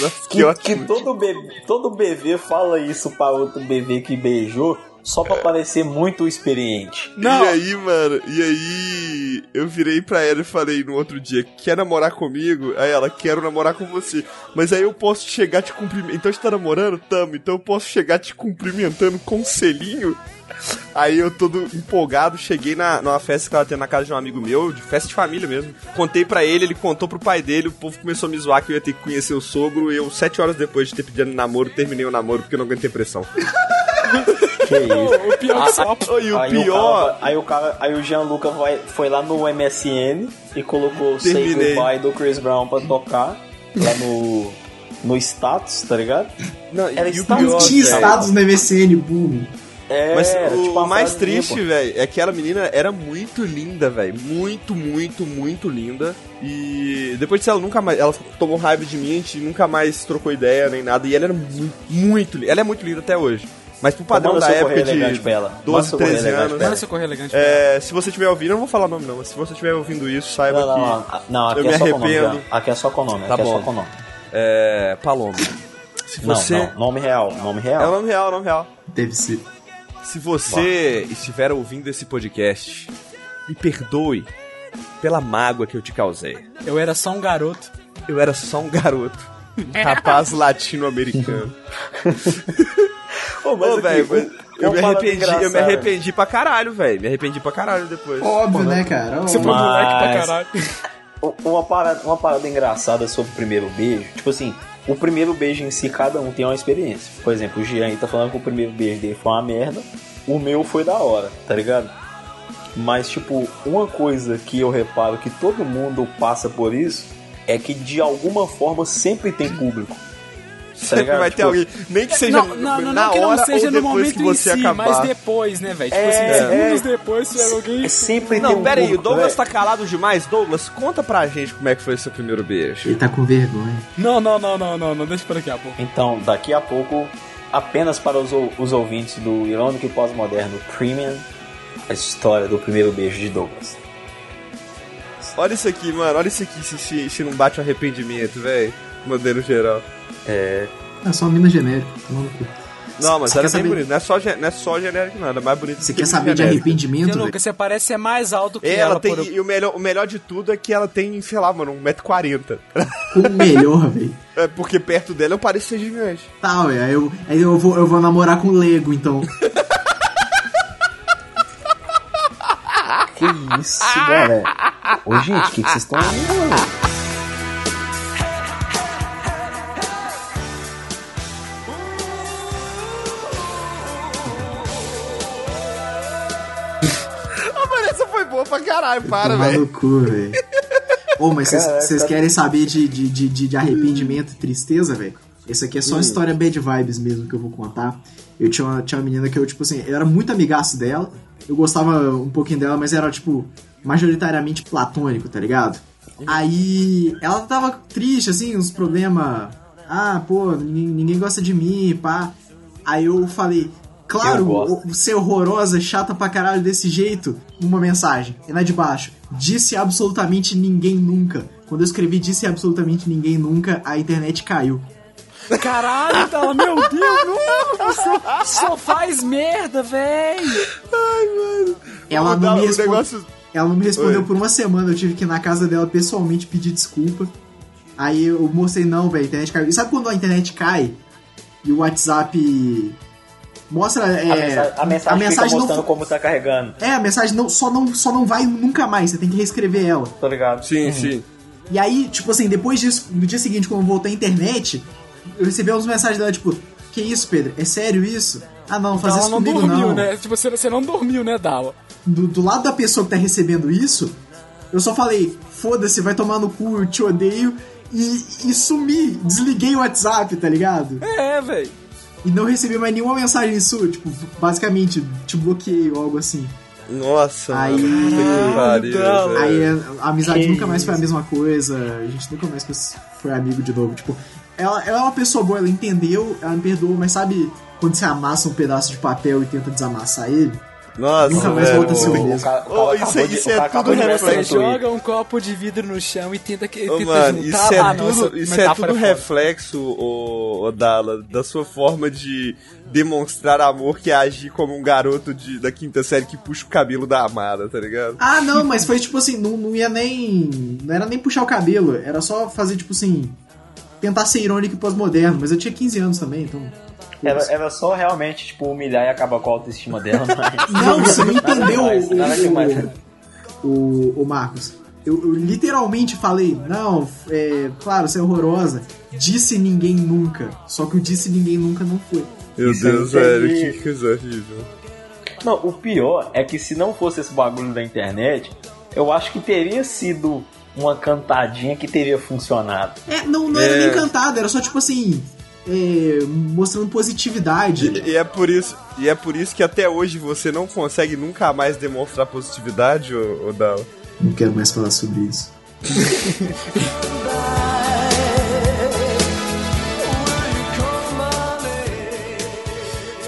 nossa, que Que, que todo, BV, todo BV fala isso pra outro BV que beijou só pra parecer muito experiente. Não. E aí, mano, e aí eu virei pra ela e falei no outro dia, quer namorar comigo? Aí ela, quero namorar com você. Mas aí eu posso chegar te cumprimentando. Então a gente tá namorando? Tamo. Então eu posso chegar te cumprimentando com um selinho? Aí eu todo empolgado, cheguei na, numa festa que ela tem na casa de um amigo meu, de festa de família mesmo. Contei pra ele, ele contou pro pai dele, o povo começou a me zoar que eu ia ter que conhecer o sogro. E eu, sete horas depois de ter pedido namoro, terminei o namoro porque eu não aguentei pressão. Que isso. O pior só. E o aí pior. O cara, aí o cara, aí o Gianluca vai, foi lá no MSN e colocou Say Terminei. Goodbye do Chris Brown pra tocar lá no no status, tá ligado? Não, Era o status pior, Tinha status no MSN, burro. É, Mas o tipo mais triste, velho, é que aquela menina era muito linda, velho. Muito, muito, muito linda. E depois disso ela nunca mais. Ela tomou raiva de mim, a gente nunca mais trocou ideia nem nada. E ela era muito, muito linda. Ela é muito linda até hoje. Mas pro padrão da época de pra ela. Manda 12, seu correio 13 elegante anos. ela. Manda seu correio elegante. É, se você estiver ouvindo, eu não vou falar o nome não, mas se você estiver ouvindo isso, saiba Não, não, que. não, não, aqui eu é me só com nome. arrependo. já. Aqui é só com nome, Tá aqui é bom. só com nome. É. Paloma. Se você. não, nome real, nome real. É o nome real, é o nome real. Deve ser. Se você estiver ouvindo esse podcast, me perdoe pela mágoa que eu te causei. Eu era só um garoto. Eu era só um garoto. Um rapaz latino-americano. Ô, velho, eu me arrependi, eu me arrependi pra caralho, velho. Me arrependi pra caralho depois. Óbvio, né, cara? Você foi moleque pra caralho. Uma parada, uma parada engraçada sobre o primeiro beijo, tipo assim, o primeiro beijo em si, cada um tem uma experiência. Por exemplo, o Jean aí tá falando que o primeiro beijo dele foi uma merda, o meu foi da hora, tá ligado? Mas, tipo, uma coisa que eu reparo que todo mundo passa por isso é que de alguma forma sempre tem público. Tá Sempre ligado? vai ter Tipo, alguém. Nem que seja Não, não, não, na não que não hora seja ou no depois momento que você em si, acabar. mas depois, né, velho? Tipo É, assim, segundos é. depois alguém. É sempre tem Não, um pera aí, o Douglas velho. tá calado demais. Douglas, conta pra gente como é que foi seu primeiro beijo. Ele tá com vergonha. Não, não, não, não, não, não, deixa pra daqui a pouco. Então, daqui a pouco, apenas para os, os ouvintes do Irônico e Pós-Moderno Premium, a história do primeiro beijo de Douglas. Olha isso aqui, mano. Olha isso aqui, se, se, se não bate o arrependimento, velho. Modelo geral. É só uma mina genérica. tomando no cu. Não, mas Você era bem saber- bonito. Não é só, não é só genérico, não. Era mais bonito Você que quer saber de arrependimento, Porque? Lucas, você parece ser mais alto que Ela, ela, tem. por... E o melhor, o melhor de tudo é que ela tem, sei lá, mano, 1,40m. O melhor, velho. É porque perto dela eu pareço ser gigante. Tá, ué, aí eu, aí eu, vou, eu vou namorar com o Lego, então. Que isso, galera? Ô, gente, o que, vocês estão ouvindo? boa pra caralho, para, velho. no cu, velho. Ô, mas vocês- querem saber de, de, de, de- arrependimento e tristeza, velho? Esse aqui é só história bad vibes mesmo que eu vou contar. Eu tinha uma, tinha uma menina que eu, tipo assim, eu era muito amigaço dela. Eu gostava um pouquinho dela, mas era, tipo, majoritariamente platônico, tá ligado? Aí ela tava triste, assim, uns problemas. Ah, pô, ninguém, ninguém gosta de mim, pá. Aí eu falei, claro, ser horrorosa, chata pra caralho desse jeito. Uma mensagem. E lá de baixo. Disse absolutamente ninguém nunca. Quando eu escrevi disse absolutamente ninguém nunca, a internet caiu. Caralho, tá lá, meu Deus, não, você só faz merda, velho. Ela Vou dar não me respondeu. negócio- Ela não me respondeu Oi. por uma semana. Eu tive que ir na casa dela pessoalmente pedir desculpa. Aí eu mostrei, não, velho, a internet caiu. E sabe quando a internet cai e o WhatsApp mostra. É, a mensagem, a mensagem fica não mostrando fo- como tá carregando, É, a mensagem não, só, não, só não vai nunca mais. Você tem que reescrever ela. tá ligado? Sim, sim. E aí, tipo assim, depois disso, no dia seguinte, quando eu voltei à internet, eu recebi algumas mensagens dela, tipo, que isso, Pedro? É sério isso? Ah, não, faz Ela isso não comigo dormiu, não. né? Tipo, você, você não dormiu, né, Dala? Do, do lado da pessoa que tá recebendo isso, eu só falei, foda-se, vai tomar no cu, eu te odeio, e, e sumi, desliguei o WhatsApp, tá ligado? É, velho. E não recebi mais nenhuma mensagem sua, tipo, basicamente, te bloqueei ou algo assim. Nossa, Aí- mano, pariu. Aí a, a amizade Que nunca mais foi a mesma coisa, a gente nunca mais foi- foi amigo de novo. Tipo, ela, ela é uma pessoa boa, ela entendeu, ela me perdoou, mas sabe quando você amassa um pedaço de papel e tenta desamassar ele? Nossa, Nunca mais velho. volta a ser o mesmo. O o cara isso é- de- isso o é tudo de reflexo. Você joga um copo de vidro no chão e tenta, que, tenta mano, juntar. isso é ah, tudo, nossa, isso é tudo foda. reflexo, ô, ô Dala, da sua forma de demonstrar amor que é agir como um garoto de, da quinta série que puxa o cabelo da amada, tá ligado? Ah, não, mas foi tipo assim, não, não ia nem. Não era nem puxar o cabelo, era só fazer, tipo assim. Tentar ser irônico e pós-moderno, mas eu tinha 15 anos também, então. Era, era só realmente, tipo, humilhar e acabar com a autoestima dela, mas... Não, você não entendeu Nada demais, nada demais. o, o, o Marcos. Eu, eu literalmente falei, não, é, claro, você é horrorosa. Disse ninguém nunca. Só que o disse ninguém nunca não foi. Meu Isso eu Deus, velho, entendi. que coisa horrível. Não, o pior é que se não fosse esse bagulho da internet, eu acho que teria sido uma cantadinha que teria funcionado. É, não, não era É. nem cantado, era só tipo assim. É, mostrando positividade. E, e é por isso, e é por isso que até hoje você não consegue nunca mais demonstrar positividade, Dala. Não quero mais falar sobre isso.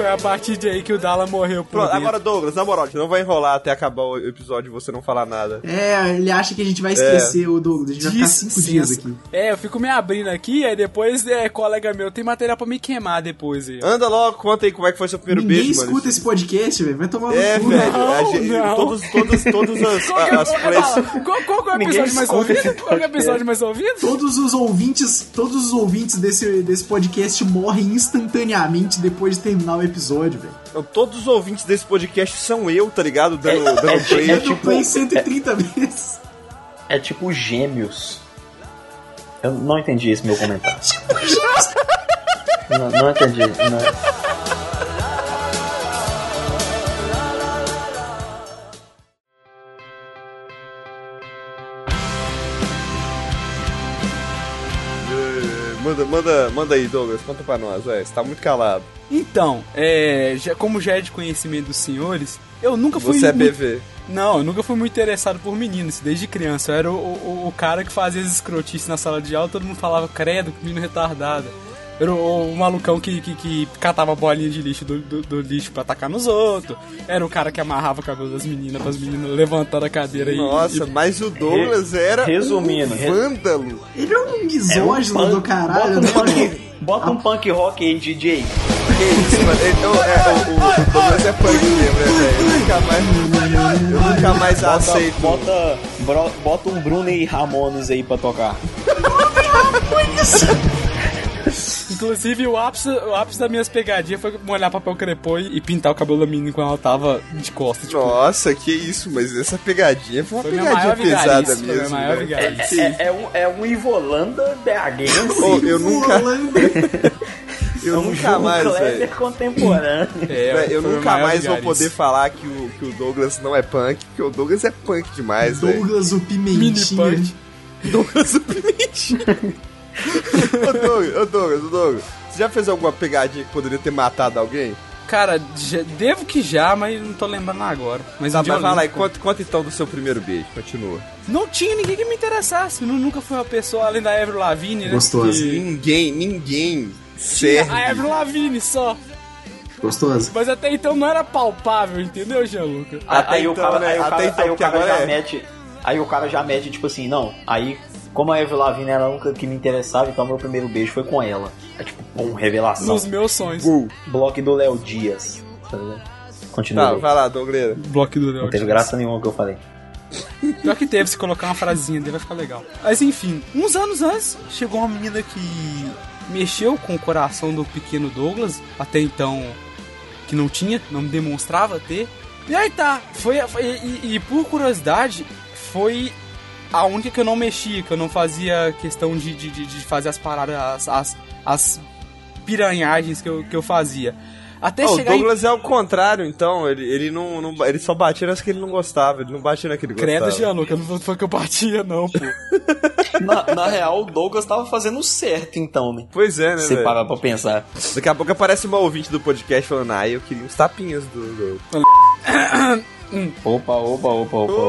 Foi a partir de aí que o Dala morreu por Pronto, agora Douglas, na moral, a gente não vai enrolar até acabar o episódio e você não falar nada. É, ele acha que a gente vai esquecer o Douglas. A gente vai ficar cinco dias aqui. É, eu fico me abrindo aqui, aí depois, é, colega meu, tem material pra me queimar depois aí. Anda logo, conta aí como é que foi seu primeiro Ninguém beijo, escuta mano. esse podcast, velho. Vai tomar É, no cu. velho, Não, a gente- não. todos, todos, todos as, Qual é, as qual, plays... qual, qual é o Ninguém episódio mais escuta ouvido? Qual é o episódio mais ouvido? Todos os ouvintes, todos os ouvintes desse, desse podcast morrem instantaneamente depois de terminar o episódio, velho. Não, Todos os ouvintes desse podcast são eu, tá ligado? Dando, É- dando é- play. é Eu tipo- play 130 vezes. É tipo gêmeos. Eu não entendi esse meu comentário. não, não entendi. Não. Manda, manda, manda aí, Douglas, conta pra nós, velho. Você tá muito calado. Então, é, já, como já é de conhecimento dos senhores, eu nunca fui Você é muito- BV. Não, eu nunca fui muito interessado por meninos, desde criança. Eu era o, o, o cara que fazia as escrotices na sala de aula, todo mundo falava, credo, que menino retardado. Era o, o malucão que, que, que catava bolinha de lixo do, do, do lixo pra atacar nos outros. Era o cara que amarrava o cabelo das meninas, pras meninas levantar da cadeira e- Nossa, e. mas o Douglas era resumindo, um re- vândalo. Ele é um misógino do caralho, bota, um né? punk, bota um punk rock aí, DJ. Que isso, mano? Eu- é, o, o- o Douglas é punk mesmo, né, velho? Eu nunca mais, eu nunca mais Bota, aceito. bota, bro- bota um Bruno e Ramones aí pra tocar. Inclusive, o ápice, o ápice das minhas pegadinhas foi molhar papel crepô e e pintar o cabelo da menina quando ela tava de costas. Tipo, Nossa, que isso, mas essa pegadinha foi uma foi pegadinha maior pesada mesmo. maior velho. vigarice. É, é um, é um Ivolanda BH. Ô, eu nunca, eu é um nunca mais, contemporâneo. É, Eu nunca mais vou poder falar que o, que o Douglas não é punk, porque o Douglas é punk demais. Douglas o Mini Pimentinha. punk. Douglas o Pimentinho. ô Douglas, ô Douglas, ô Douglas, você já fez alguma pegadinha que poderia ter matado alguém? Cara, já- devo que já, mas não tô lembrando agora. Mas, Tá, um mas vai lá e conta, conta então do seu primeiro beijo, continua. Não tinha ninguém que me interessasse. Nu- Nunca fui uma pessoa além da Avril Lavigne, né? Gostosa. Que- Ninguém, ninguém serve. a Avril Lavigne só. Gostosa? Mas até então não era palpável, entendeu, Gianluca? Até aí o então, cara, né? aí o Até cara, então, aí o cara já é. mete. Aí o cara já mete, tipo assim, não, aí. Como a Avril Lavigne era a única que me interessava, então meu primeiro beijo foi com ela. É tipo, pum, revelação. Nos meus sonhos. Gol. Bloco do Léo Dias. Tá? Continua. Tá, aí. vai lá, Douglas. Bloco do Léo. Não teve graça nenhuma que eu falei. Pior que teve, se colocar uma frasezinha dele vai ficar legal. Mas enfim, uns anos antes, chegou uma menina que mexeu com o coração do pequeno Douglas, até então que não tinha, não demonstrava ter. E aí tá, foi, foi- e, e por curiosidade, foi a única que eu não mexia, que eu não fazia questão de, de, de- fazer as paradas, as, as, as piranhagens que eu, que eu fazia. Até Ó, o chegar em Douglas é o contrário, então. Ele, ele não, não- Ele só batia nas que ele não gostava. Ele não batia na que ele Credo, gostava. Gianluca, não foi que eu batia, não, pô. Na, na real, o Douglas tava fazendo certo, então, né? Pois é, né, Você velho? parar pra pensar. Daqui a pouco aparece uma ouvinte do podcast falando, ah, eu queria uns tapinhas do... do... Opa, opa, opa, opa,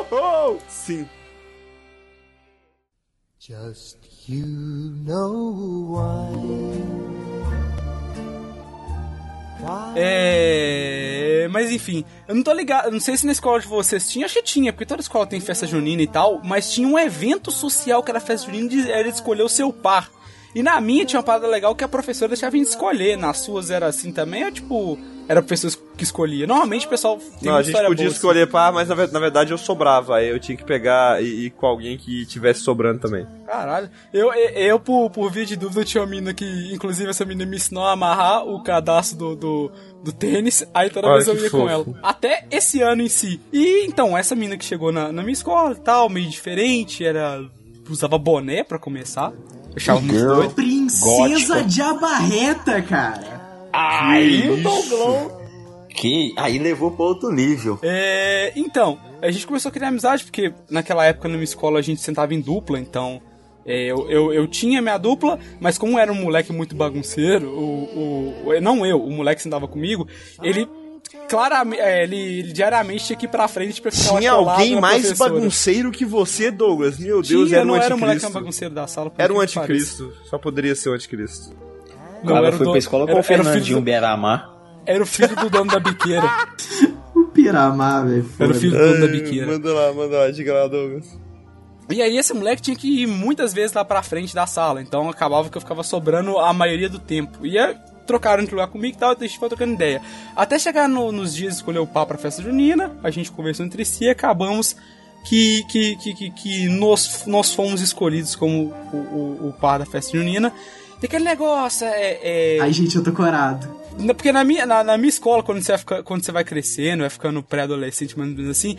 opa. Sim. Just you know why. É. Mas enfim, eu não tô ligado, não sei se na escola de vocês tinha, acho que tinha, porque toda escola tem festa junina e tal, mas tinha um evento social que era festa junina de era escolher o seu par. E na minha tinha uma parada legal que a professora deixava a gente escolher. Nas suas era assim também, ou tipo, era a pessoa que escolhia? Normalmente o pessoal tem Não, a gente podia boa, assim. escolher par, mas na, na verdade eu sobrava. Aí eu tinha que pegar e ir com alguém que tivesse sobrando também. Caralho. Eu, eu, eu, por, por via de dúvida, tinha uma mina que, inclusive, essa mina me ensinou a amarrar o cadastro do, do, do tênis. Aí toda Olha vez eu ia com fofo. ela. Até esse ano em si. E então, essa mina que chegou na, na minha escola e tal, meio diferente, era. usava boné pra começar. Eu achava muito doido. Princesa Gótica. de abarreta, cara. Aí o. Que aí levou pra outro nível. É, então, a gente começou a criar amizade, porque naquela época na minha escola a gente sentava em dupla, então. é, eu, eu, eu tinha minha dupla, mas como era um moleque muito bagunceiro, o, o, não eu, o moleque que sentava comigo, ele claramente, é, ele, ele diariamente tinha que ir pra frente pra ficar Tinha alguém mais professora. bagunceiro que você, Douglas. Meu Deus, Tinha, era um não era o moleque bagunceiro da sala. Era um anticristo. Só poderia ser o anticristo. O Não, o foi do- pra escola com era- o Fernandinho do- Beiramar. Era o filho do dono da biqueira. O Piramar, velho. Era o filho do dono da biqueira. Manda lá, manda lá, diga lá, Douglas. E aí esse moleque tinha que ir muitas vezes lá pra frente da sala, então acabava que eu ficava sobrando a maioria do tempo. E aí trocaram de lugar comigo e tal, a gente foi trocando ideia. Até chegar no- nos dias de escolher o pá pra festa junina, a gente conversou entre si e acabamos que, que, que, que, que nós, nós fomos escolhidos como o, o, o par da festa junina. E aquele negócio é. é- Ai, gente, eu tô corado. Porque na minha, na, na minha escola, quando você, fica- quando você vai crescendo, vai ficando pré-adolescente, mais ou menos assim,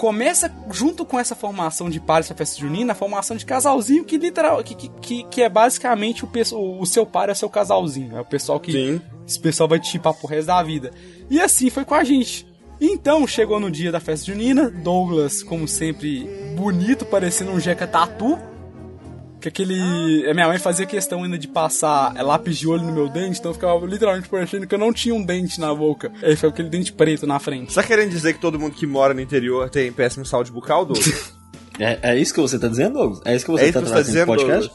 começa junto com essa formação de pares pra festa junina, a formação de casalzinho, que literal, que, que, que, é basicamente o, pesso- o seu par é o seu casalzinho. É o pessoal que. Sim. Esse pessoal vai te chipar pro resto da vida. E assim foi com a gente. Então, chegou no dia da festa junina, Douglas, como sempre, bonito, parecendo um jeca tatu. Que aquele. A minha mãe fazia questão ainda de passar lápis de olho no meu dente, então eu ficava literalmente parecendo que eu não tinha um dente na boca. Aí ficava aquele dente preto na frente. Você tá querendo dizer que todo mundo que mora no interior tem péssimo saúde bucal, Douglas? É, é isso que você tá dizendo, Douglas? É isso que você É isso tá que você tá dizendo, podcast?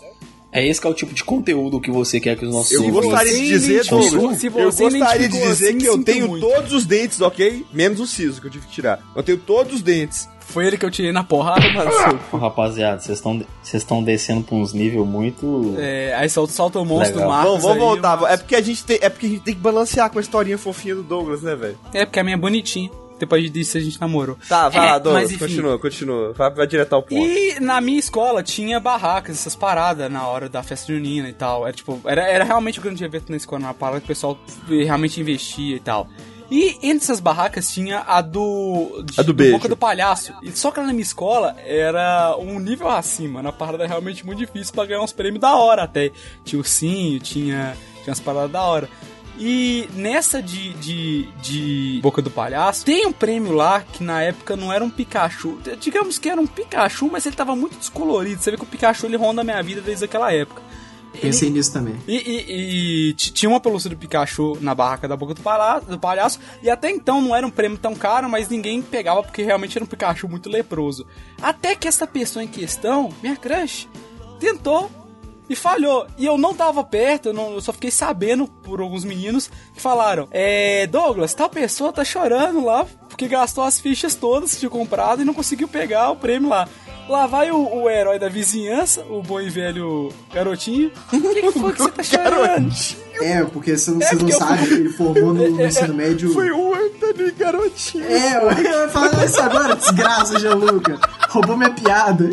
É esse que é o tipo de conteúdo que você quer que os nossos Eu gostaria de dizer, Douglas, se eu gostaria de dizer assim, que eu tenho muito. todos os dentes, ok? Menos o siso que eu tive que tirar. Eu tenho todos os dentes. Foi ele que eu tirei na porrada, mano. Rapaziada, vocês estão vocês estão descendo pra uns níveis muito. É, aí solta, solta o monstro Legal. do Marcos. Vamos, vamos aí, voltar. É porque, a gente tem, é porque a gente tem que balancear com a historinha fofinha do Douglas, né, velho? É, porque a minha é bonitinha. Depois disso a gente namorou. Tá, vai É, lá, Douglas. mas. Continua, continua. Vai, vai direto ao ponto. E na minha escola tinha barracas, essas paradas na hora da festa junina e tal. Era tipo, era, era realmente um grande evento na escola, uma parada que o pessoal realmente investia e tal. E entre essas barracas tinha a do. de- A do beijo. Boca do Palhaço. E só que lá na minha escola era um nível acima. Na parada realmente muito difícil pra ganhar uns prêmios da hora até. Tinha ursinho, tinha, tinha umas paradas da hora. E nessa de, de, de Boca do Palhaço, tem um prêmio lá que na época não era um Pikachu. Digamos que era um Pikachu, mas ele tava muito descolorido. Você vê que o Pikachu ele ronda a minha vida desde aquela época. Pensei nisso também. E, e- e tinha uma pelúcia do Pikachu na barraca da Boca do Palhaço, do Palhaço, e até então não era um prêmio tão caro, mas ninguém pegava porque realmente era um Pikachu muito leproso. Até que essa pessoa em questão, minha crush, tentou e falhou. E eu não tava perto, eu, não- eu só fiquei sabendo por alguns meninos que falaram: É, Douglas, tal pessoa tá chorando lá porque gastou as fichas todas que tinha comprado e não conseguiu pegar o prêmio lá. Lá vai o, o herói da vizinhança, o bom e velho garotinho. O que, que foi que você tá chorando? É, porque você, você É, não porque eu- sabe que ele formou no, no ensino médio. Foi o Anthony, garotinho. É, eu falar isso agora, desgraça, Gianluca. Roubou minha piada.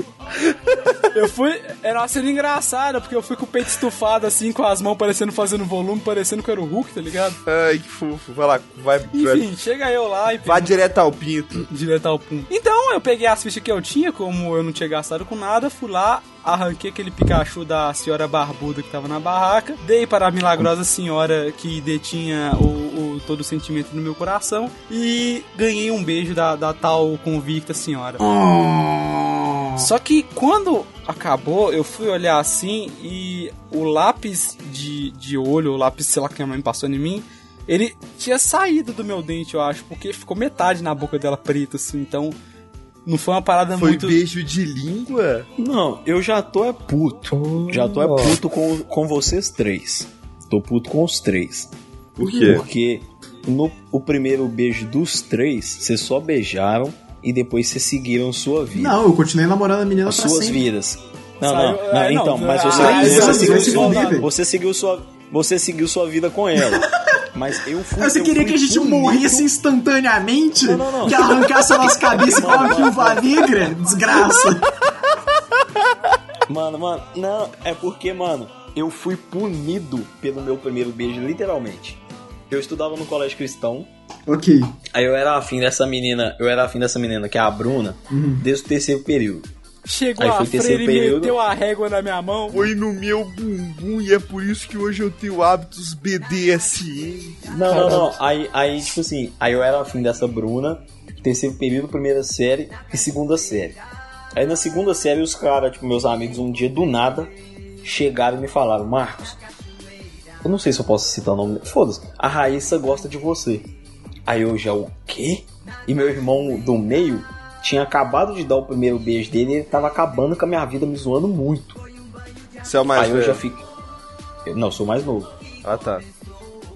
Eu fui. Era uma cena engraçada, porque eu fui com o peito estufado assim, com as mãos parecendo fazendo volume, parecendo que era o Hulk, tá ligado? Ai, que fofo. Vai lá, vai. vai, Enfim, chega eu lá e. vai direto ao pinto. direto ao pum. Então eu peguei as fichas que eu tinha, como eu não tinha gastado com nada, fui lá, arranquei aquele Pikachu da senhora barbuda que tava na barraca, dei para a milagrosa senhora que detinha o, o- todo o sentimento no meu coração e ganhei um beijo da, da tal convicta senhora. Só que quando acabou, eu fui olhar assim e o lápis de, de olho, o lápis, sei lá, que a mãe passou em mim, ele tinha saído do meu dente, eu acho, porque ficou metade na boca dela preta, assim, então não foi uma parada Foi muito. beijo de língua? Não, eu já tô é puto. Já tô é puto com, com vocês três. Tô puto com os três. Por quê? Porque no o primeiro beijo dos três, vocês só beijaram e depois vocês seguiram sua vida. Não, eu continuei namorando a menina as pra suas sempre. vidas. Não, Saiu- não, não, é, não, então, mas ah, você, ah, você, isso, seguiu sua, você seguiu sua você seguiu sua vida com ela. Mas eu fui Você eu queria fui que a gente punido. morresse instantaneamente? Não, não, não. Que arrancasse a nossa cabeça igual a viúva negra? Desgraça. Mano, mano, não, é porque, mano, eu fui punido pelo meu primeiro beijo, literalmente. Eu estudava no colégio cristão, Ok. aí eu era afim dessa menina, eu era afim dessa menina, que é a Bruna, desde o terceiro período. Chegou Aí a freira e período. meteu a régua na minha mão. Foi no meu bumbum e é por isso que hoje eu tenho hábitos BDSM. Não, não, não. Aí, aí, tipo assim, aí eu era afim dessa Bruna, terceiro período, primeira série e segunda série. Aí na segunda série os caras, tipo, meus amigos, um dia do nada, chegaram e me falaram, Marcos, eu não sei se eu posso citar o nome dele. Foda-se, a Raíssa gosta de você. Aí eu já, o quê? E meu irmão do meio tinha acabado de dar o primeiro beijo dele e ele tava acabando com a minha vida, me zoando muito. Você é o mais aí eu velho. já fiquei. Eu, não, eu sou mais novo. Ah, tá.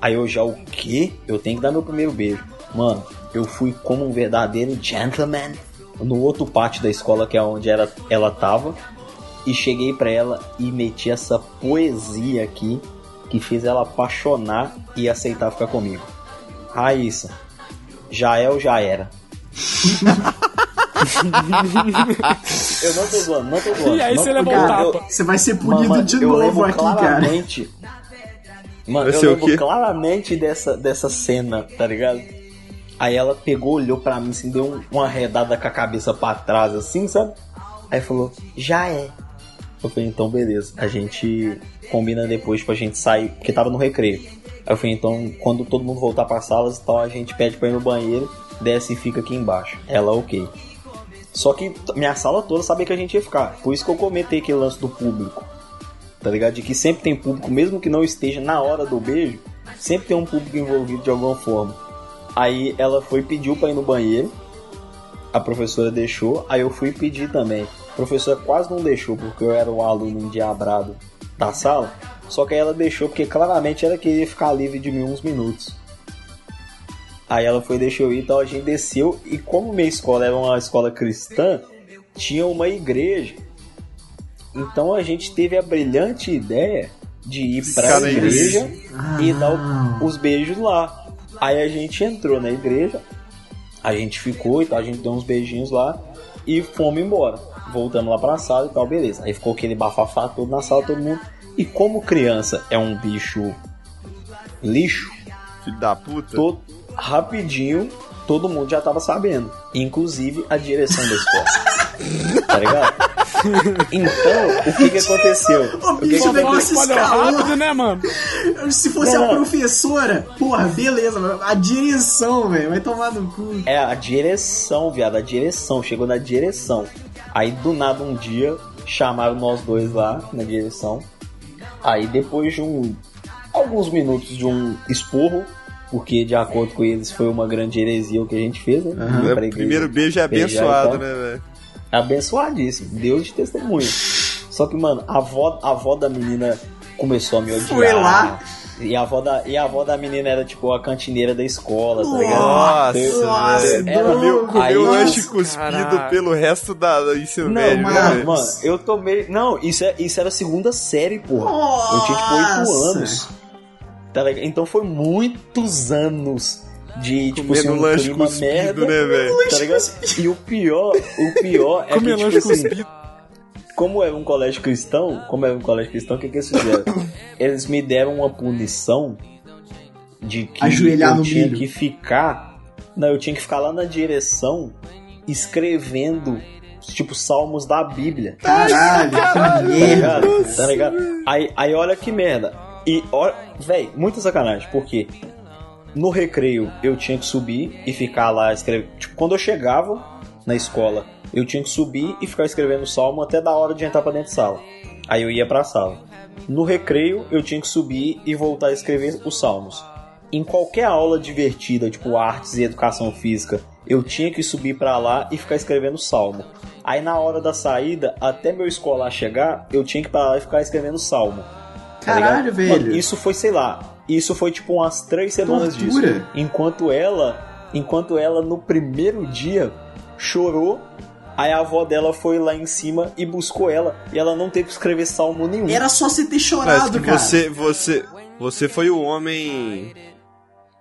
Aí eu já, o quê? Eu tenho que dar meu primeiro beijo. Mano, eu fui como um verdadeiro gentleman no outro pátio da escola, que é onde era, ela tava. E cheguei pra ela e meti essa poesia aqui que fez ela apaixonar e aceitar ficar comigo. Raíssa, já é ou já era? eu não tô zoando, não tô zoando. E aí não você levou um tapa. Você vai ser punido Mano, de novo aqui, cara. claramente. Mano, eu lembro claramente dessa, dessa cena, tá ligado? Aí ela pegou, olhou pra mim, assim, deu um- uma arredada com a cabeça pra trás, assim, sabe? Aí falou, já é. Eu falei, então beleza, a gente combina depois pra gente sair, porque tava no recreio. Aí eu falei, então, quando todo mundo voltar pras salas, então a gente pede pra ir no banheiro, desce e fica aqui embaixo. Ela, ok. Só que minha sala toda sabia que a gente ia ficar. Por isso que eu comentei aquele lance do público. Tá ligado? De que sempre tem público, mesmo que não esteja na hora do beijo, sempre tem um público envolvido de alguma forma. Aí ela foi e pediu pra ir no banheiro. A professora deixou, aí eu fui pedir também. A professora quase não deixou, porque eu era o aluno endiabrado da sala. Só que aí ela deixou, porque claramente ela queria ficar livre de mim uns minutos. Aí ela foi, deixou eu ir, então a gente desceu. E como minha escola era uma escola cristã, tinha uma igreja. Então a gente teve a brilhante ideia de ir pra Ficar na igreja e dar Ah. o- os beijos lá. Aí a gente entrou na igreja, a gente ficou e tal, a gente deu uns beijinhos lá e fomos embora. Voltamos lá pra sala e tal, beleza. Aí ficou aquele bafafá todo na sala, todo mundo. E como criança é um bicho lixo, Filho da puta. todo, rapidinho todo mundo já tava sabendo. Inclusive a direção da escola. tá ligado? Então, o que que aconteceu? O O que bicho que veio com aconteceu? esse rápido, né, mano? Se fosse Não, a não. professora, porra, beleza, a direção, velho, vai tomar no cu. É a direção, viado, a direção. Chegou na direção. Aí do nada um dia chamaram nós dois lá na direção. Aí depois de um alguns minutos de um esporro, porque de acordo com eles foi uma grande heresia o que a gente fez, né? É, pra o igreja, primeiro beijo é abençoado, né, velho? Abençoadíssimo, Deus de testemunha. Só que, mano, a avó, a avó da menina começou a me odiar. Foi lá. E a, avó da, e a avó da menina era tipo a cantineira da escola, tá ligado? Nossa, Nossa, era- Comeu, comeu aí, lanche tipo, cuspido caralho. pelo resto da, do ensino Não, médio, né, mano, mano, eu tomei. Não, isso, é, isso era a segunda série, porra. Eu tinha tipo 8 Nossa. anos. Tá ligado? Então foi muitos anos de, tipo Comendo assim, um lanche clima cuspido, merda. né, velho? Tá ligado? E o pior, o pior é Comer que, lanche tipo assim, cuspido. como era um colégio cristão, como era um colégio cristão, o que, que eles fizeram? Eles me deram uma punição de que Ajoelhar eu no tinha milho. que ficar. Não, eu tinha que ficar lá na direção escrevendo, tipo, salmos da Bíblia. Caralho, que Tá merda. ligado? Tá ligado? Aí, aí olha que merda. E, olha, véi, muita sacanagem, porque no recreio eu tinha que subir e ficar lá escrevendo. Tipo, quando eu chegava na escola, eu tinha que subir e ficar escrevendo salmo até da hora de entrar pra dentro da sala. Aí eu ia pra sala. No recreio, eu tinha que subir e voltar a escrever os salmos. Em qualquer aula divertida, tipo artes e educação física, eu tinha que subir pra lá e ficar escrevendo salmo. Aí na hora da saída, até meu escolar chegar, eu tinha que parar lá e ficar escrevendo salmo. Tá Caralho, ligado? velho. Mano, isso foi, sei lá, isso foi tipo umas três semanas Tortura. disso. Enquanto ela, enquanto ela no primeiro dia chorou, aí a avó dela foi lá em cima e buscou ela e ela não teve que escrever salmo nenhum. Era só você ter chorado, cara. você, você, você foi o homem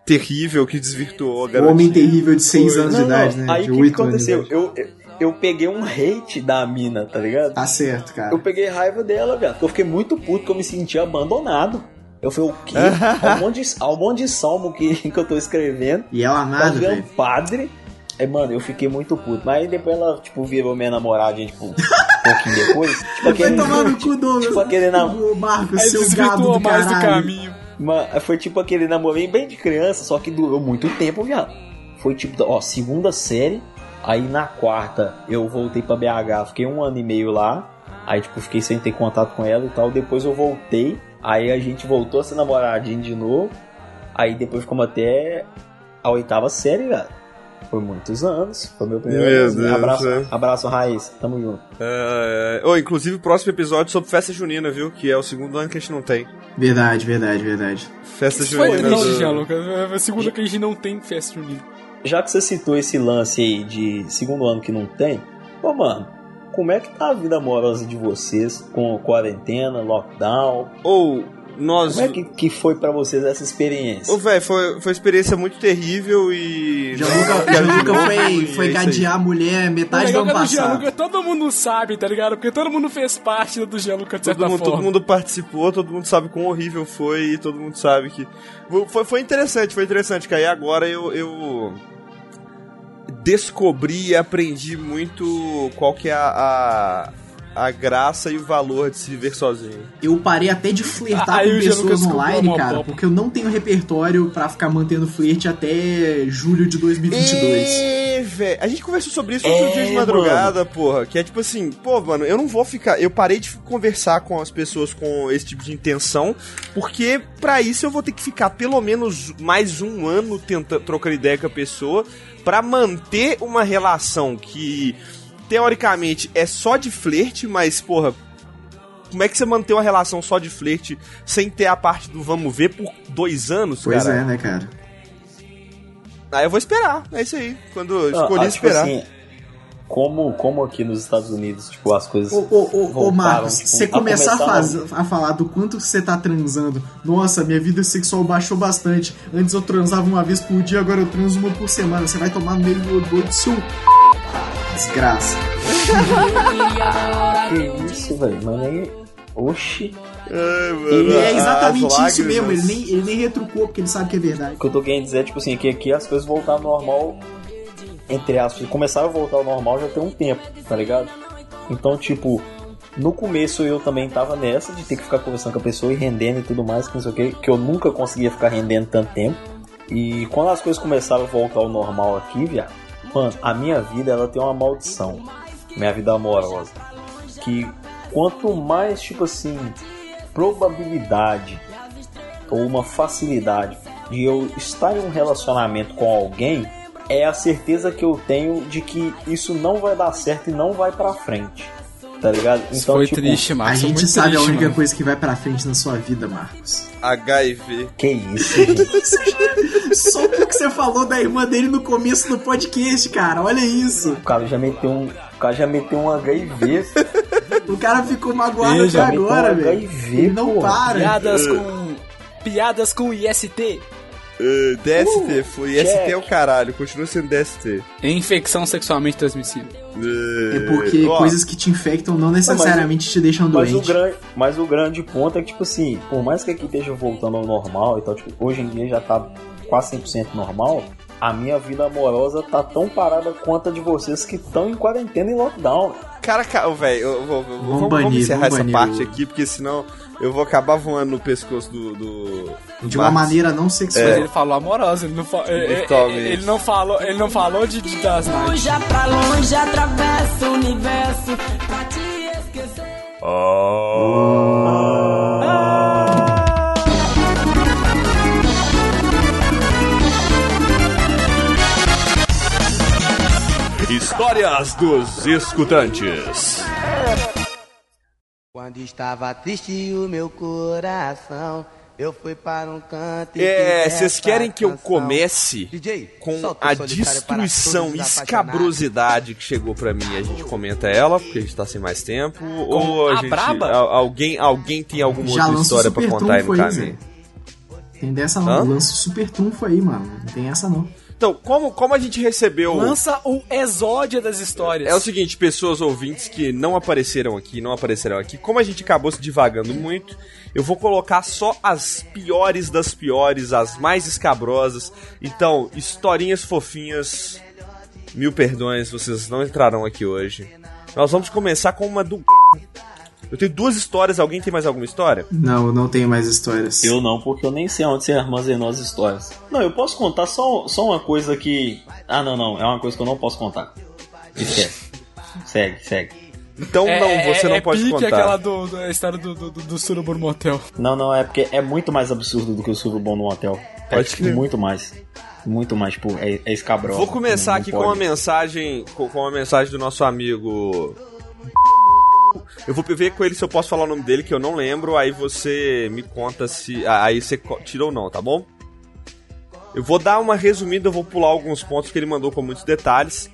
terrível que desvirtuou a O homem terrível de 6 Foi. anos Não, de idade, não, né? Aí de o que, que 8 anos de aconteceu? eu, eu peguei um hate da mina, tá ligado? Tá certo, cara. Eu peguei raiva dela, velho. Porque eu fiquei muito puto que eu me senti abandonado. Eu falei, o quê? Há um monte de, há um monte de salmo que, que eu tô escrevendo. E ela Tá nada, virando velho. padre. É, mano, eu fiquei muito puto. Mas aí depois ela, tipo, virou minha namorada, tipo, um pouquinho depois. Tipo Vai aquele. tomar no cu, Douglas. Tipo aquele nam- Ô, Marcos, Aí seu gado do mais do caralho. caminho. Ma- Foi tipo aquele namorinho bem de criança, só que durou muito tempo, viado. Foi tipo, ó, segunda série. Aí na quarta eu voltei pra BH, fiquei um ano e meio lá. Aí, tipo, fiquei sem ter contato com ela e tal. Depois eu voltei. Aí a gente voltou a ser namoradinho de novo. Aí depois ficamos até a oitava série, velho. Foi muitos anos. Foi meu primeiro Meu ano. Deus, abraço, é. abraço, Raiz. Tamo junto. É, é. Oh, inclusive, o próximo episódio é sobre festa junina, viu? Que é o segundo ano que a gente não tem. Verdade, verdade, verdade. Festa Isso foi junina. triste, do- Gianluca. É a segunda que a gente não tem festa junina. Já que você citou esse lance aí de segundo ano que não tem, pô, mano, como é que tá a vida amorosa de vocês com quarentena, lockdown? Ou, nós. Como é que, que foi pra vocês essa experiência? Ô, velho, foi, foi uma experiência muito terrível e. Gianluca, Gianluca e foi, é foi gadear a mulher metade do legal ano é do passado. Gianluca todo mundo sabe, tá ligado? Porque todo mundo fez parte do Gianluca de certa Todo mundo, forma. todo mundo participou, todo mundo sabe quão horrível foi e todo mundo sabe que. Foi, foi interessante, foi interessante, que aí agora eu, eu descobri e aprendi muito qual que é a, a, graça e o valor de se viver sozinho. Eu parei até de flertar Aí com pessoas online, cara, pop. porque eu não tenho repertório pra ficar mantendo flerte até julho de 2022. É, velho. A gente conversou sobre isso outro É, dia de madrugada, porra. Que é tipo assim, pô, mano, eu não vou ficar. Eu parei de conversar com as pessoas com esse tipo de intenção, porque pra isso eu vou ter que ficar pelo menos mais um ano tentando trocar ideia com a pessoa pra manter uma relação que teoricamente é só de flerte, mas, porra. Como é que você mantém uma relação só de flerte sem ter a parte do vamos ver por dois anos, Pois cara? é, né, cara? Aí eu vou esperar, é isso aí. Quando eu Ah, escolhi ah, tipo esperar. assim, como, como aqui nos Estados Unidos, tipo, as coisas. Ô, ô, ô, ô voltaram, Marcos, tipo, você começar a, faz- a falar do quanto você tá transando. Nossa, minha vida sexual baixou bastante. Antes eu transava uma vez por dia, agora eu transo uma por semana. Você vai tomar no meio do seu. Desgraça. Que isso, velho? Mas nem. Oxi. Ai, mano, Ele é exatamente isso lágrimas. mesmo. Ele nem, ele nem retrucou, porque ele sabe que é verdade. O que eu tô querendo dizer é, tipo assim, que aqui as coisas voltaram ao normal, entre aspas, começaram a voltar ao normal já tem um tempo, tá ligado? Então, tipo, no começo eu também tava nessa de ter que ficar conversando com a pessoa e rendendo e tudo mais, que não sei o que, que eu nunca conseguia ficar rendendo tanto tempo. E quando as coisas começaram a voltar ao normal aqui, viado, mano, a minha vida ela tem uma maldição, minha vida amorosa, que quanto mais, tipo assim, probabilidade ou uma facilidade de eu estar em um relacionamento com alguém é a certeza que eu tenho de que isso não vai dar certo e não vai pra frente. Tá ligado? Isso foi tipo, triste, A Marcos. foi gente muito sabe triste, a única mano. coisa que vai pra frente na sua vida, Marcos. HIV. Que isso, gente? Só porque você falou da irmã dele no começo do podcast, cara. Olha isso. o cara já meteu um. O cara já meteu um HIV. O cara ficou magoado Ele até agora, um velho. HIV, Ele não pô. para. Piadas com. Piadas com IST. Uh, DST, foi check. ST é o caralho, continua sendo DST. É infecção sexualmente transmissível. Uh, É porque ó, coisas que te infectam não necessariamente te deixam Mas o, grande, mas o grande ponto é que, tipo assim, por mais que aqui esteja voltando ao normal e tal, tipo, hoje em dia já tá quase 100% normal, a minha vida amorosa tá tão parada quanto a de vocês que estão em quarentena e lockdown. Cara, ca- velho, eu vou- eu vou- Vamos vamos, vamos banir, encerrar vamos essa banir parte o- aqui, porque senão eu vou acabar voando no pescoço do. do, do De uma Marcos. maneira não sexual. Mas ele falou amorosa, ele não, fa- ele, ele- ele não falou, ele não falou de, de das. Já pra longe atravessa o universo pra te esquecer. Histórias dos escutantes. Quando estava triste o meu coração, eu fui para um canto e É, fiz vocês querem que eu comece DJ, com a para destruição e os escabrosidade que chegou pra mim. A gente comenta ela, porque a gente tá sem mais tempo. ou a, a gente. braba? a- alguém, alguém tem alguma Já outra história pra super contar aí no caminho? Tem dessa não. Hã? Lança o super trunfo aí, mano. Não tem essa não. Então, como, como a gente recebeu. Lança o exódia das histórias. É o seguinte, pessoas ouvintes que não apareceram aqui, não aparecerão aqui. Como a gente acabou se divagando muito, eu vou colocar só as piores das piores, as mais escabrosas. Então, historinhas fofinhas. Mil perdões, vocês não entrarão aqui hoje. Nós vamos começar com uma do. Eu tenho duas histórias, alguém tem mais alguma história? Não, não tenho mais histórias. Eu não, porque eu nem sei onde você armazenou as histórias. Não, eu posso contar só, só uma coisa que. Ah, não, não, é uma coisa que eu não posso contar. Esquece. segue, segue. Então É, não, você é- não é pode pique contar. aquela do, do- a história do, do, do, Surubu no motel. Não, não, é porque é muito mais absurdo do que o Surubom no hotel. É Pode crer. muito mais. Muito mais, tipo, é, é escabroso. Vou começar Não- não aqui com pode. uma mensagem com, com uma mensagem do nosso amigo. Eu vou ver com ele se eu posso falar o nome dele, que eu não lembro, aí você me conta se. ah, Aí você tira ou não, tá bom? Eu vou dar uma resumida, eu vou pular alguns pontos que ele mandou com muitos detalhes.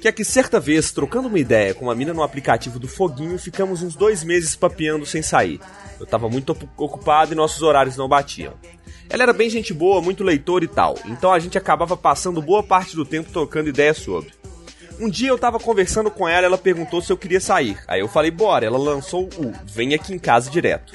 Que é que certa vez, trocando uma ideia com uma mina no aplicativo do Foguinho, ficamos uns dois meses papeando sem sair. Eu tava muito ocu- ocupado e nossos horários não batiam. Ela era bem gente boa, muito leitor e tal, então a gente acabava passando boa parte do tempo trocando ideias sobre. Um dia eu tava conversando com ela, ela perguntou se eu queria sair. Aí eu falei, bora, ela lançou o vem aqui em casa direto.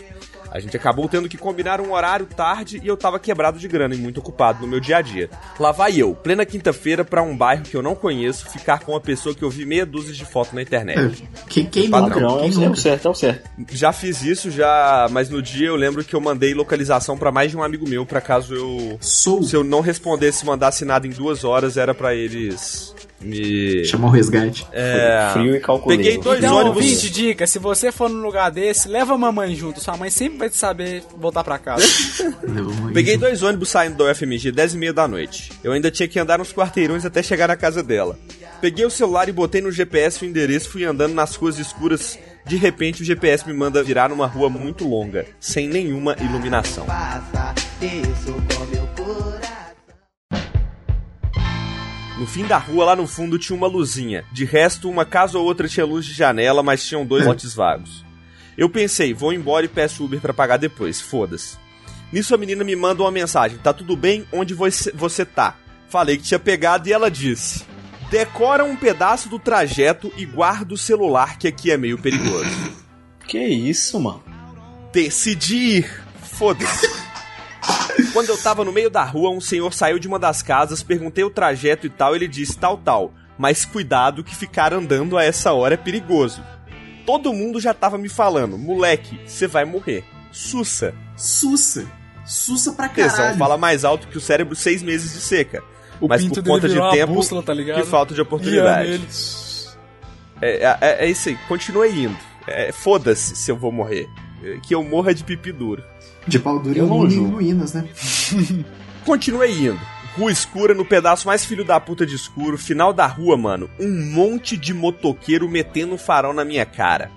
A gente acabou tendo que combinar um horário tarde e eu tava quebrado de grana e muito ocupado no meu dia a dia. Lá vai eu, plena quinta-feira, pra um bairro que eu não conheço, ficar com uma pessoa que eu vi meia dúzia de foto na internet. É, que- quem nunca? Não, é Quem o, é o nunca? certo, é o certo. Já fiz isso, já, mas no dia eu lembro que eu mandei localização pra mais de um amigo meu, pra caso eu Sou. se eu não respondesse, mandasse nada em duas horas, era pra eles me. Chamar o resgate. É, Frio e calculeiro. Peguei dois Então, ônibus. ouvinte, dica, se você for num lugar desse, leva a mamãe junto. Sua mãe sempre vai saber voltar pra casa. Peguei dois ônibus saindo da UFMG 10 e meia da noite. Eu ainda tinha que andar uns quarteirões até chegar na casa dela. Peguei o celular e botei no GPS o endereço fui andando nas ruas escuras. De repente o GPS me manda virar numa rua muito longa, sem nenhuma iluminação. Faça isso com No fim da rua, lá no fundo, tinha uma luzinha. De resto, uma casa ou outra tinha luz de janela, mas tinham dois lotes vagos. Eu pensei, vou embora e peço Uber pra pagar depois, foda-se. Nisso a menina me manda uma mensagem: Tá tudo bem? Onde você, você tá? Falei que tinha pegado e ela disse: Decora um pedaço do trajeto e guarda o celular, que aqui é meio perigoso. Que isso, mano? Decidi ir. Foda-se. Quando eu tava no meio da rua, um senhor saiu de uma das casas, perguntei o trajeto e tal, ele disse tal, tal. Mas cuidado que ficar andando a essa hora é perigoso. Todo mundo já tava me falando, moleque, você vai morrer. Sussa. Sussa. Sussa pra Tesão caralho. fala mais alto que o cérebro seis meses de seca. O mas pinto por conta de tempo bússola, tá ligado? e falta de oportunidade. É, é, é isso aí, continue indo. É, Foda-se se eu vou morrer. Que eu morra de pipi duro. De pau duro Eu não em ruínas, né? Continuei indo. Rua escura, no pedaço mais filho da puta de escuro, final da rua, mano, um monte de motoqueiro metendo um farol na minha cara.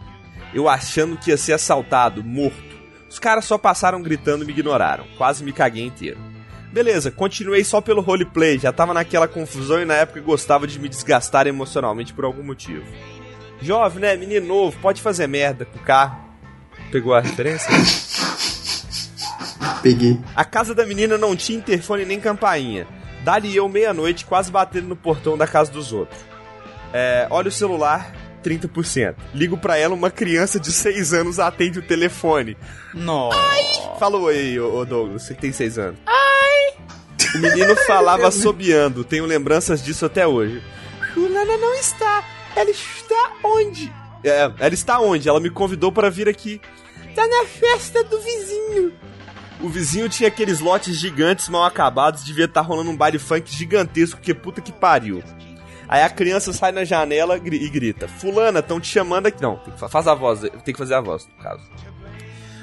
Eu achando que ia ser assaltado, morto. Os caras só passaram gritando e me ignoraram. Quase me caguei inteiro. Beleza, continuei só pelo roleplay, já tava naquela confusão e na época gostava de me desgastar emocionalmente por algum motivo. Jovem, né? Menino novo, pode fazer merda com o carro. Pegou a referência? Peguei. A casa da menina não tinha interfone nem campainha. Dali eu, meia-noite, quase batendo no portão da casa dos outros. É, olha o celular, 30%. Ligo pra ela, uma criança de 6 anos atende o telefone. Nossa. Falou aí, ô, ô Douglas, você que tem 6 anos. Ai! O menino falava assobiando, tenho lembranças disso até hoje. Fulana não está. Ela está onde? É, ela está onde? Ela me convidou para vir aqui. Tá na festa do vizinho. O vizinho tinha aqueles lotes gigantes mal acabados, devia estar rolando um baile funk gigantesco, que puta que pariu. Aí a criança sai na janela e grita: Fulana, estão te chamando aqui. Não, faz a voz, tem que fazer a voz, no caso.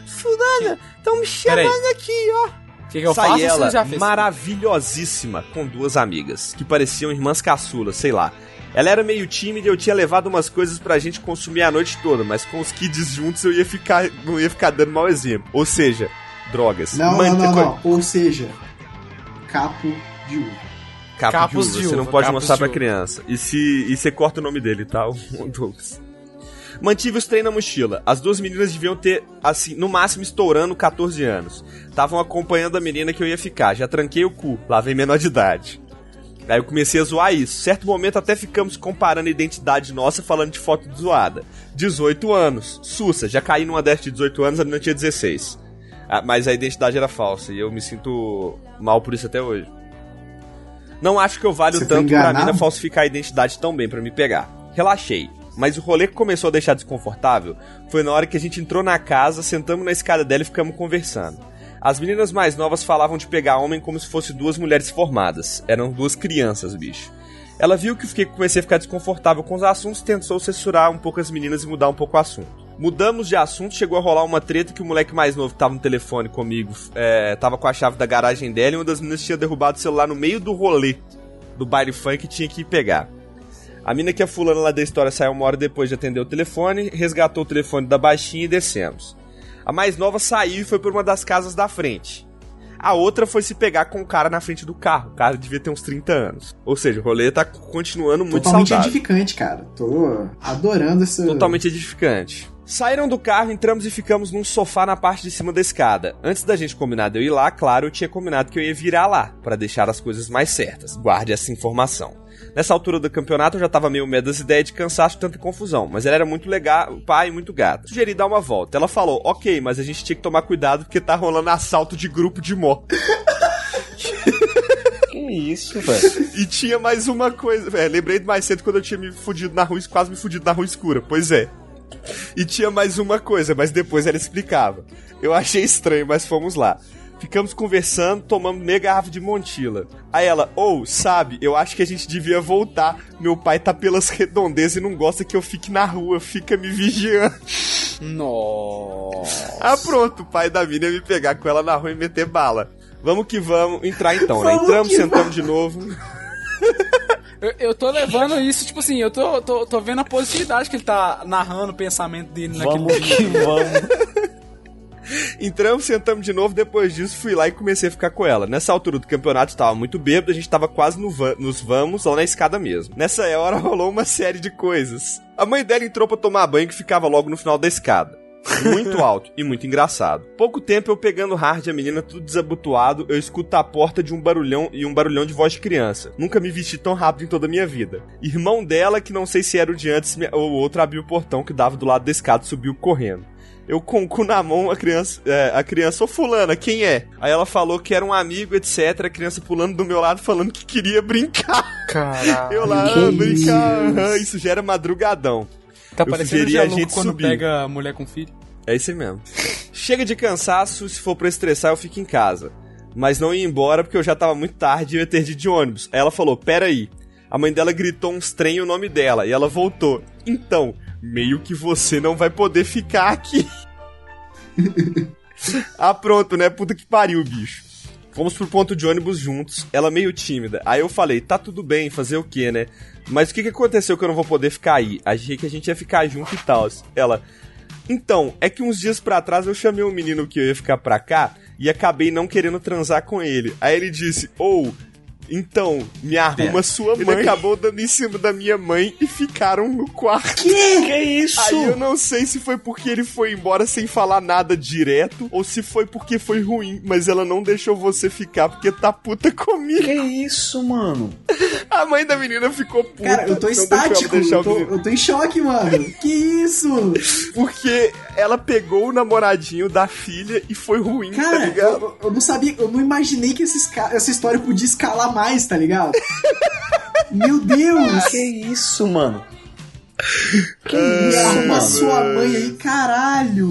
Fulana, estão me chamando aqui, ó. Que, que eu Sai faço? ela, Você já fez? maravilhosíssima, com duas amigas, que pareciam irmãs caçulas, sei lá. Ela era meio tímida e eu tinha levado umas coisas pra gente consumir a noite toda, mas com os kids juntos eu ia ficar, não ia ficar dando mau exemplo. Ou seja, drogas. Não, Mante- não, não, não. Ou seja, capo de uva. Capo Capos de uva, de você não uva, pode capos mostrar pra uva. criança. E se e você corta o nome dele, tá? O Douglas. Mantive os trem na mochila. As duas meninas deviam ter, assim, no máximo estourando 14 anos. Estavam acompanhando a menina que eu ia ficar. Já tranquei o cu. Lá vem menor de idade. Aí eu comecei a zoar isso. Certo momento até ficamos comparando a identidade nossa falando de foto zoada. 18 anos. Sussa, já caí numa dessa de 18 anos, a menina tinha 16. Ah, mas a identidade era falsa e eu me sinto mal por isso até hoje. Não acho que eu valho Você tanto pra mina falsificar a identidade tão bem pra me pegar. Relaxei. Mas o rolê que começou a deixar desconfortável foi na hora que a gente entrou na casa, sentamos na escada dela e ficamos conversando. As meninas mais novas falavam de pegar homem como se fosse duas mulheres formadas. Eram duas crianças, bicho. Ela viu que fiquei, comecei a ficar desconfortável com os assuntos, tentou censurar um pouco as meninas e mudar um pouco o assunto. Mudamos de assunto, chegou a rolar uma treta que o moleque mais novo que tava no telefone comigo é, tava com a chave da garagem dela e uma das meninas tinha derrubado o celular no meio do rolê do baile funk e tinha que ir pegar. A mina que é fulana lá da história saiu uma hora depois de atender o telefone, resgatou o telefone da baixinha e descemos. A mais nova saiu e foi por uma das casas da frente. A outra foi se pegar com o cara na frente do carro. O cara devia ter uns 30 anos. Ou seja, o rolê tá continuando muito Totalmente saudável. edificante, cara. Tô adorando essa. Totalmente edificante. Saíram do carro, entramos e ficamos num sofá na parte de cima da escada. Antes da gente combinar de eu ir lá, claro, eu tinha combinado que eu ia virar lá, pra deixar as coisas mais certas. Guarde essa informação. Nessa altura do campeonato eu já tava meio medo das ideias de cansaço tanta confusão, mas ela era muito legal, pai e muito gata. Sugeri dar uma volta. Ela falou, ok, mas a gente tinha que tomar cuidado porque tá rolando assalto de grupo de moto. Que isso, velho? E tinha mais uma coisa. É, lembrei mais cedo quando eu tinha me fudido na rua, quase me fudido na rua escura. Pois é. E tinha mais uma coisa, mas depois ela explicava. Eu achei estranho, mas fomos lá. Ficamos conversando, tomamos meia garrafa de Montila. Aí ela, ou, sabe, eu acho que a gente devia voltar. Meu pai tá pelas redondezas e não gosta que eu fique na rua, fica me vigiando. Nossa. Ah, pronto, o pai da mina ia me pegar com ela na rua e meter bala. Vamos que vamos, entrar então, né? Vamos Entramos, sentamos de novo. Eu, eu tô levando isso, tipo assim, eu tô, tô, tô vendo a positividade que ele tá narrando o pensamento dele naquele Vamos que vamos. Entramos, sentamos de novo, depois disso fui lá e comecei a ficar com ela. Nessa altura do campeonato estava muito bêbado, a gente tava quase no va- nos vamos, lá na escada mesmo. Nessa hora rolou uma série de coisas. A mãe dela entrou pra tomar banho que ficava logo no final da escada. Muito alto e muito engraçado. Pouco tempo eu pegando hard, a menina tudo desabotoado, eu escuto a porta de um barulhão e um barulhão de voz de criança. Nunca me vesti tão rápido em toda a minha vida. Irmão dela, que não sei se era o de antes ou o outro, abriu o portão que dava do lado da escada e subiu correndo. Eu com o cu na mão, a criança, é, a criança, ô fulana, quem é? Aí ela falou que era um amigo, etc. A criança pulando do meu lado, falando que queria brincar. Caralho. Eu lá, ah, brincar. isso? Isso já era madrugadão. Tá Eu parecendo o a gente quando subir. pega mulher com filho. É isso aí mesmo. Chega de cansaço, se for pra estressar, eu fico em casa. Mas não ia embora porque eu já tava muito tarde e ia ter de ir de ônibus. Aí ela falou: Pera aí. A mãe dela gritou uns trem e o nome dela. E ela voltou. Então, meio que você não vai poder ficar aqui. ah, pronto, né? Puta que pariu, bicho. Fomos pro ponto de ônibus juntos, ela meio tímida. Aí eu falei, tá tudo bem, fazer o quê, né? Mas o que, que aconteceu que eu não vou poder ficar aí? Achei que a gente ia ficar junto e tal. Ela, então, é que uns dias pra trás eu chamei um menino que eu ia ficar pra cá e acabei não querendo transar com ele. Aí ele disse, ou, então, me arruma É. sua mãe. Ele acabou dando em cima da minha mãe e ficaram no quarto. Que? Que isso? Aí eu não sei se foi porque ele foi embora sem falar nada direto ou se foi porque foi ruim, mas ela não deixou você ficar porque tá puta comigo. Que isso, mano? A mãe da menina ficou puta. Cara, eu tô estático. Eu tô, eu tô em choque, mano. Que isso? Porque ela pegou o namoradinho da filha e foi ruim, tá Cara, ligado? eu, eu não sabia, eu não imaginei que esses essa história podia escalar mais, tá ligado? Meu Deus! Que isso, mano? Que Me isso, arruma mano? sua mãe aí, caralho!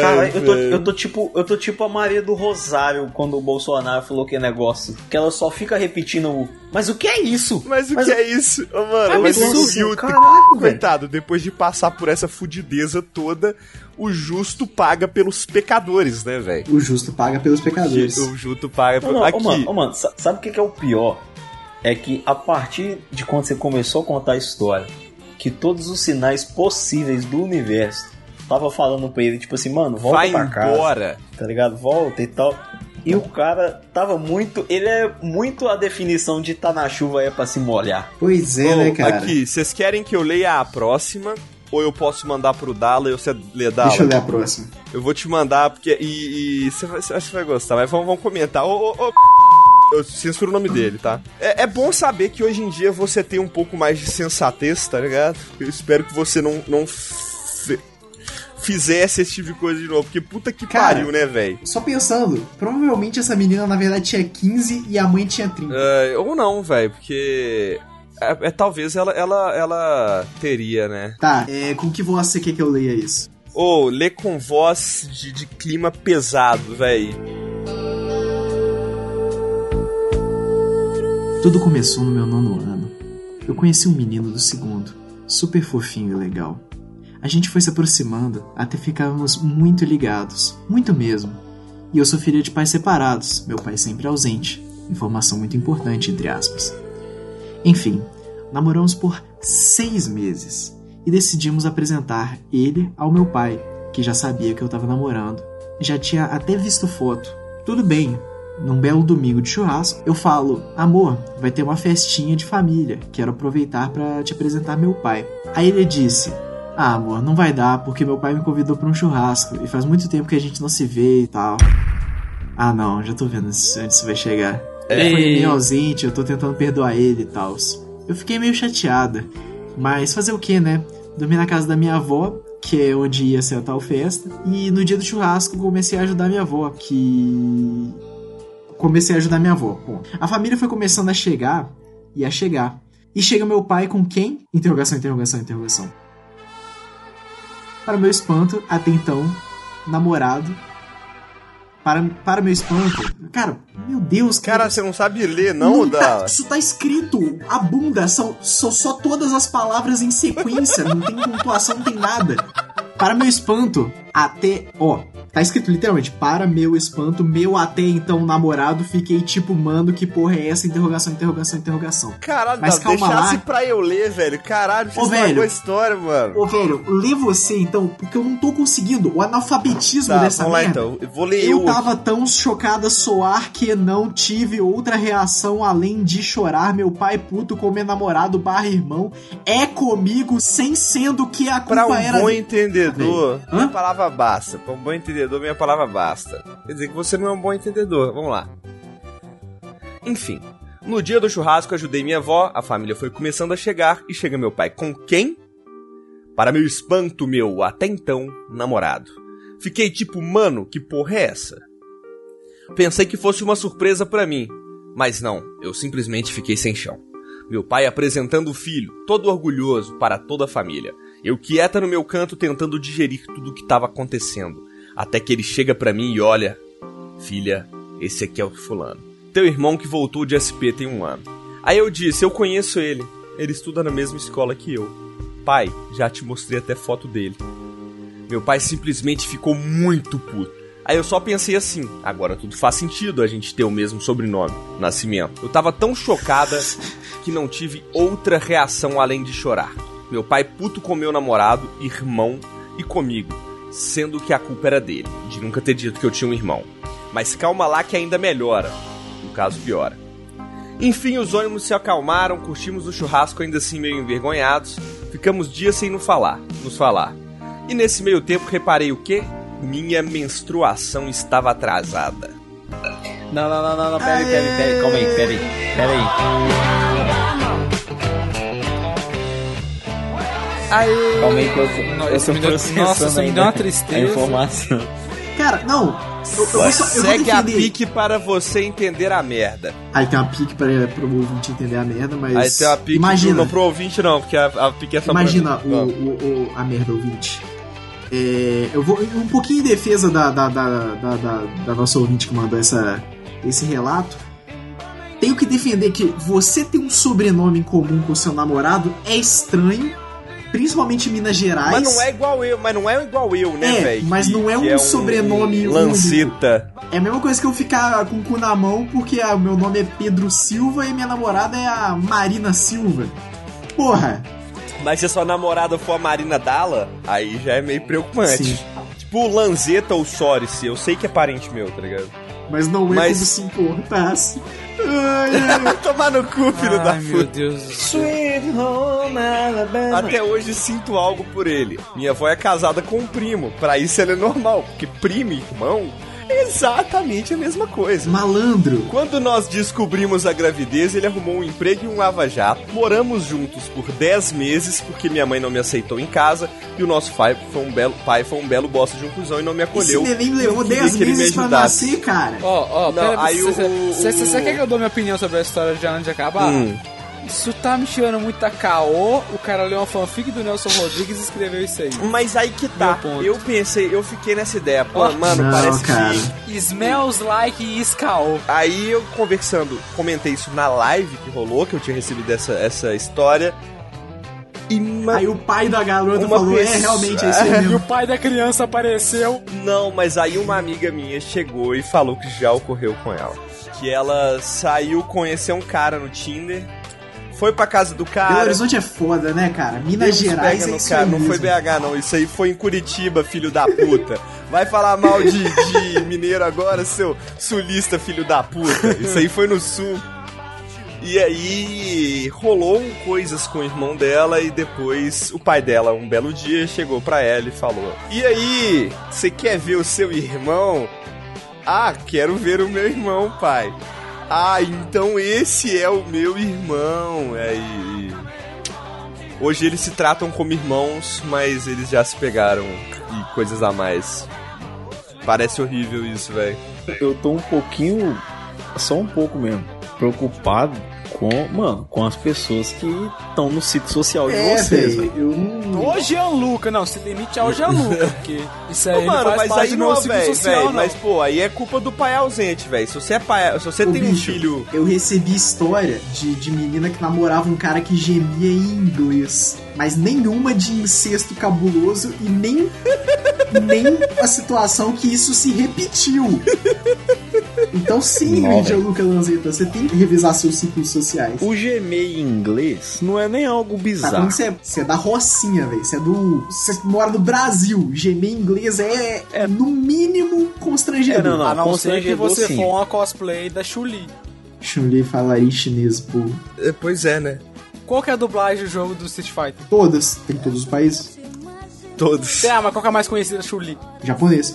Cara, eu tô, eu tô tipo, eu tô tipo a Maria do Rosário quando o Bolsonaro falou que é negócio. Que ela só fica repetindo o. Mas o que é isso? Mas o que é isso? Ô, mano, Ah, mas mas o isso, caralho, coitado, depois de passar por essa fudideza toda, o justo paga pelos pecadores, né, velho? O justo paga pelos pecadores. O justo paga pelos... Aqui, ô, mano, ô, mano, sa- sabe o que, é o pior? É que a partir de quando você começou a contar a história, que todos os sinais possíveis do universo tava falando pra ele, tipo assim, mano, volta vai pra casa. embora. tá ligado? Volta e tal. E o cara tava muito. Ele é muito a definição de tá na chuva é pra se molhar. Pois é, Ô, né, cara? Aqui, vocês querem que eu leia a próxima? Ou eu posso mandar pro Dala e você lê Dala? Deixa eu ler a próxima. Eu vou te mandar, porque. E. você vai, você acha que vai gostar, mas vamos, vamos comentar. Ô, ô, ô, Eu censuro o nome dele, tá? É, é bom saber que hoje em dia você tem um pouco mais de sensatez, tá ligado? Eu espero que você não, não fizesse esse tipo de coisa de novo, porque puta que Cara, pariu, né, velho? Só pensando, provavelmente essa menina na verdade tinha 15 e a mãe tinha 30. É, ou não, velho, porque. É, é, talvez ela, ela, ela teria, né? Tá, é, com que voz você quer que eu leia isso? Ou lê com voz de, de clima pesado, velho. Tudo começou no meu nono ano. Eu conheci um menino do segundo, super fofinho e legal. A gente foi se aproximando até ficarmos muito ligados, muito mesmo. E eu sou filha de pais separados, meu pai sempre ausente. Informação muito importante, entre aspas. Enfim, namoramos por seis meses e decidimos apresentar ele ao meu pai, que já sabia que eu tava namorando. Já tinha até visto foto. Tudo bem, num belo domingo de churrasco, eu falo: Amor, vai ter uma festinha de família, quero aproveitar pra te apresentar meu pai. Aí ele disse: Ah, amor, não vai dar porque meu pai me convidou pra um churrasco e faz muito tempo que a gente não se vê e tal. Ah, não, já tô vendo onde isso vai chegar. Ele foi meio ausente, eu tô tentando perdoar ele e tal. Eu fiquei meio chateada, mas fazer o que, né? Dormi na casa da minha avó, que é onde ia ser a tal festa, e no dia do churrasco comecei a ajudar minha avó, que comecei a ajudar minha avó. Bom, a família foi começando a chegar e a chegar. E chega meu pai com quem? Interrogação, interrogação, interrogação. Para meu espanto, até então, namorado. Para, para meu espanto. Cara, meu Deus, Cara, você não sabe ler, não, tá, Dala? isso tá escrito. A bunda são, são só todas as palavras em sequência. não tem pontuação, não tem nada. Para meu espanto, até. Ó, tá escrito literalmente. Para meu espanto, meu até então namorado, fiquei tipo, mano, que porra é essa? Interrogação, interrogação, interrogação. Caralho, Mas calma deixasse lá. pra eu ler, velho. Caralho, você Ô, estragou velho. a história, mano. Ô, velho, lê você então, porque eu não tô conseguindo. O analfabetismo Tá, dessa vamos lá merda. então. Eu vou ler Eu eu. tava tão chocada soar que não tive outra reação além de chorar. Meu pai puto com meu namorado barra irmão é comigo, sem sendo que a culpa Pra um era... bom entendedor, Hã? minha palavra basta. Pra um bom entendedor, minha palavra basta. Quer dizer que você não é um bom entendedor. Vamos lá. Enfim, no dia do churrasco ajudei minha avó, a família foi começando a chegar e chega meu pai com quem? Para meu espanto, meu até então namorado. Fiquei tipo, mano, que porra é essa? Pensei que fosse uma surpresa pra mim, mas não, eu simplesmente fiquei sem chão. Meu pai apresentando o filho, todo orgulhoso para toda a família. Eu quieta no meu canto tentando digerir tudo o que estava acontecendo. Até que ele chega pra mim e olha: Filha, esse aqui é o fulano. Teu irmão que voltou de SP tem um ano. Aí eu disse: Eu conheço ele. Ele estuda na mesma escola que eu. Pai, já te mostrei até foto dele. Meu pai simplesmente ficou muito puto. Aí eu só pensei assim, agora tudo faz sentido a gente ter o mesmo sobrenome, Nascimento. Eu tava tão chocada que não tive outra reação além de chorar. Meu pai puto com meu namorado, irmão e comigo, sendo que a culpa era dele, de nunca ter dito que eu tinha um irmão. Mas calma lá que ainda melhora, no caso piora. Enfim, os ônibus se acalmaram, curtimos o churrasco ainda assim meio envergonhados, ficamos dias sem nos falar, nos falar. E nesse meio tempo reparei o quê? Minha menstruação estava atrasada. Não, não, não, não, não, pera aí, pera aí, pera aí, calma aí, pera aí, aí. Aê! Calma aí que eu eu isso tô me deu- processando nossa, isso me ainda deu uma A tristeza. informação. Cara, não. Eu, eu eu vou Segue a pique para você entender a merda. Aí tem uma pique pra, pro ouvinte entender a merda, mas. Aí tem uma pique Imagina. Não pro ouvinte não, porque a, a pique é só pra Imagina mim. o, o, o- a merda ouvinte. É, eu vou um pouquinho em defesa da, da, da, da, da- da nossa ouvinte que mandou essa, esse relato. Tenho que defender que você ter um sobrenome em comum com o seu namorado é estranho, principalmente Minas Gerais. Mas não é igual eu, mas não é igual eu, né, É, velho? mas não é um sobrenome único. Lancita. É a mesma coisa que eu ficar com o cu na mão porque o meu nome é Pedro Silva e minha namorada é a Marina Silva. Porra, Mas se a sua namorada for a Marina Dalla, aí já é meio preocupante. Sim. Tipo o Lanzetta ou Sorice, eu sei que é parente meu, tá ligado? mas não é Mas- como se importasse. Tomar no cu, filho da Ai, meu puta. Deus do céu. Sweet home Alabama. Até hoje sinto algo por ele. Minha avó é casada com um primo. Pra isso ela é normal, porque primo irmão exatamente a mesma coisa. Malandro. Quando nós descobrimos a gravidez, ele arrumou um emprego e um lava-jato. Moramos juntos por 10 meses, porque minha mãe não me aceitou em casa. E o nosso pai foi um belo, pai foi um belo bosta de um cuzão e não me Esse acolheu. neném levou Eu queria 10 que ele me meses pra nascer, cara. Ó, ó, Não, pera, aí você, o- você, você quer que eu dou minha opinião sobre a história de antes de acabar? Hum. Isso tá me tirando muita caô. O cara leu uma fanfic do Nelson Rodrigues e escreveu isso aí. Mas aí que tá. Eu pensei, eu fiquei nessa ideia. Pô, Ó. mano, Não, parece cara. que. Smells like Iscaô. Aí eu conversando, comentei isso na live que rolou, que eu tinha recebido essa, essa história. E ma- Aí o pai da garota Uma falou: pessoa- É, realmente, é isso aí E o mesmo. pai da criança apareceu. Não, mas aí uma amiga minha chegou e falou que já ocorreu com ela. Que ela saiu conhecer um cara no Tinder, foi pra casa do Belo cara. Horizonte é foda, né, cara? Minas Gerais é isso cara, não foi. BH não, isso aí foi em Curitiba, filho da puta. Vai falar mal de, de mineiro agora, seu sulista, filho da puta. Isso aí foi no sul. E aí rolou coisas com o irmão dela e depois o pai dela, um belo dia, chegou pra ela e falou: E aí, você quer ver o seu irmão? Ah, quero ver o meu irmão, pai. Ah, então esse é o meu irmão. É, e... Hoje eles se tratam como irmãos, mas eles já se pegaram e coisas a mais. Parece horrível isso, velho. Eu tô um pouquinho, só um pouco mesmo, preocupado com, mano, com as pessoas que estão no ciclo social de É, vocês, velho. Eu não. Ô Gianluca, não, se limite ao Gianluca, porque isso aí Ô, não mano, faz mas parte aí do não, meu ciclo velho, social, não. mas pô, aí é culpa do pai ausente, velho. Se você é pai, se você Ô, tem um bicho, filho, Eu recebi história de, de menina que namorava um cara que gemia em inglês. Mas nenhuma de incesto cabuloso e nem, nem a situação que isso se repetiu. Então sim, Não, Lídia. Luca Lanzetta, você tem que revisar seus ciclos sociais. O gemer em inglês não é nem algo Tá bizarro. que você é, você é da Rocinha, velho. Você é do. Você mora no Brasil. Gemer em inglês é, É. no mínimo constrangedor. É, não, não. A não ser que você sim. for uma cosplay da Chuli. Chun-Li falaria chinês, pô. É, pois é, né? Qual que é a dublagem do jogo do Street Fighter? Todas, tem em todos os países. Todos. Ah, mas qual que é a mais conhecida da Chuli? Japonês.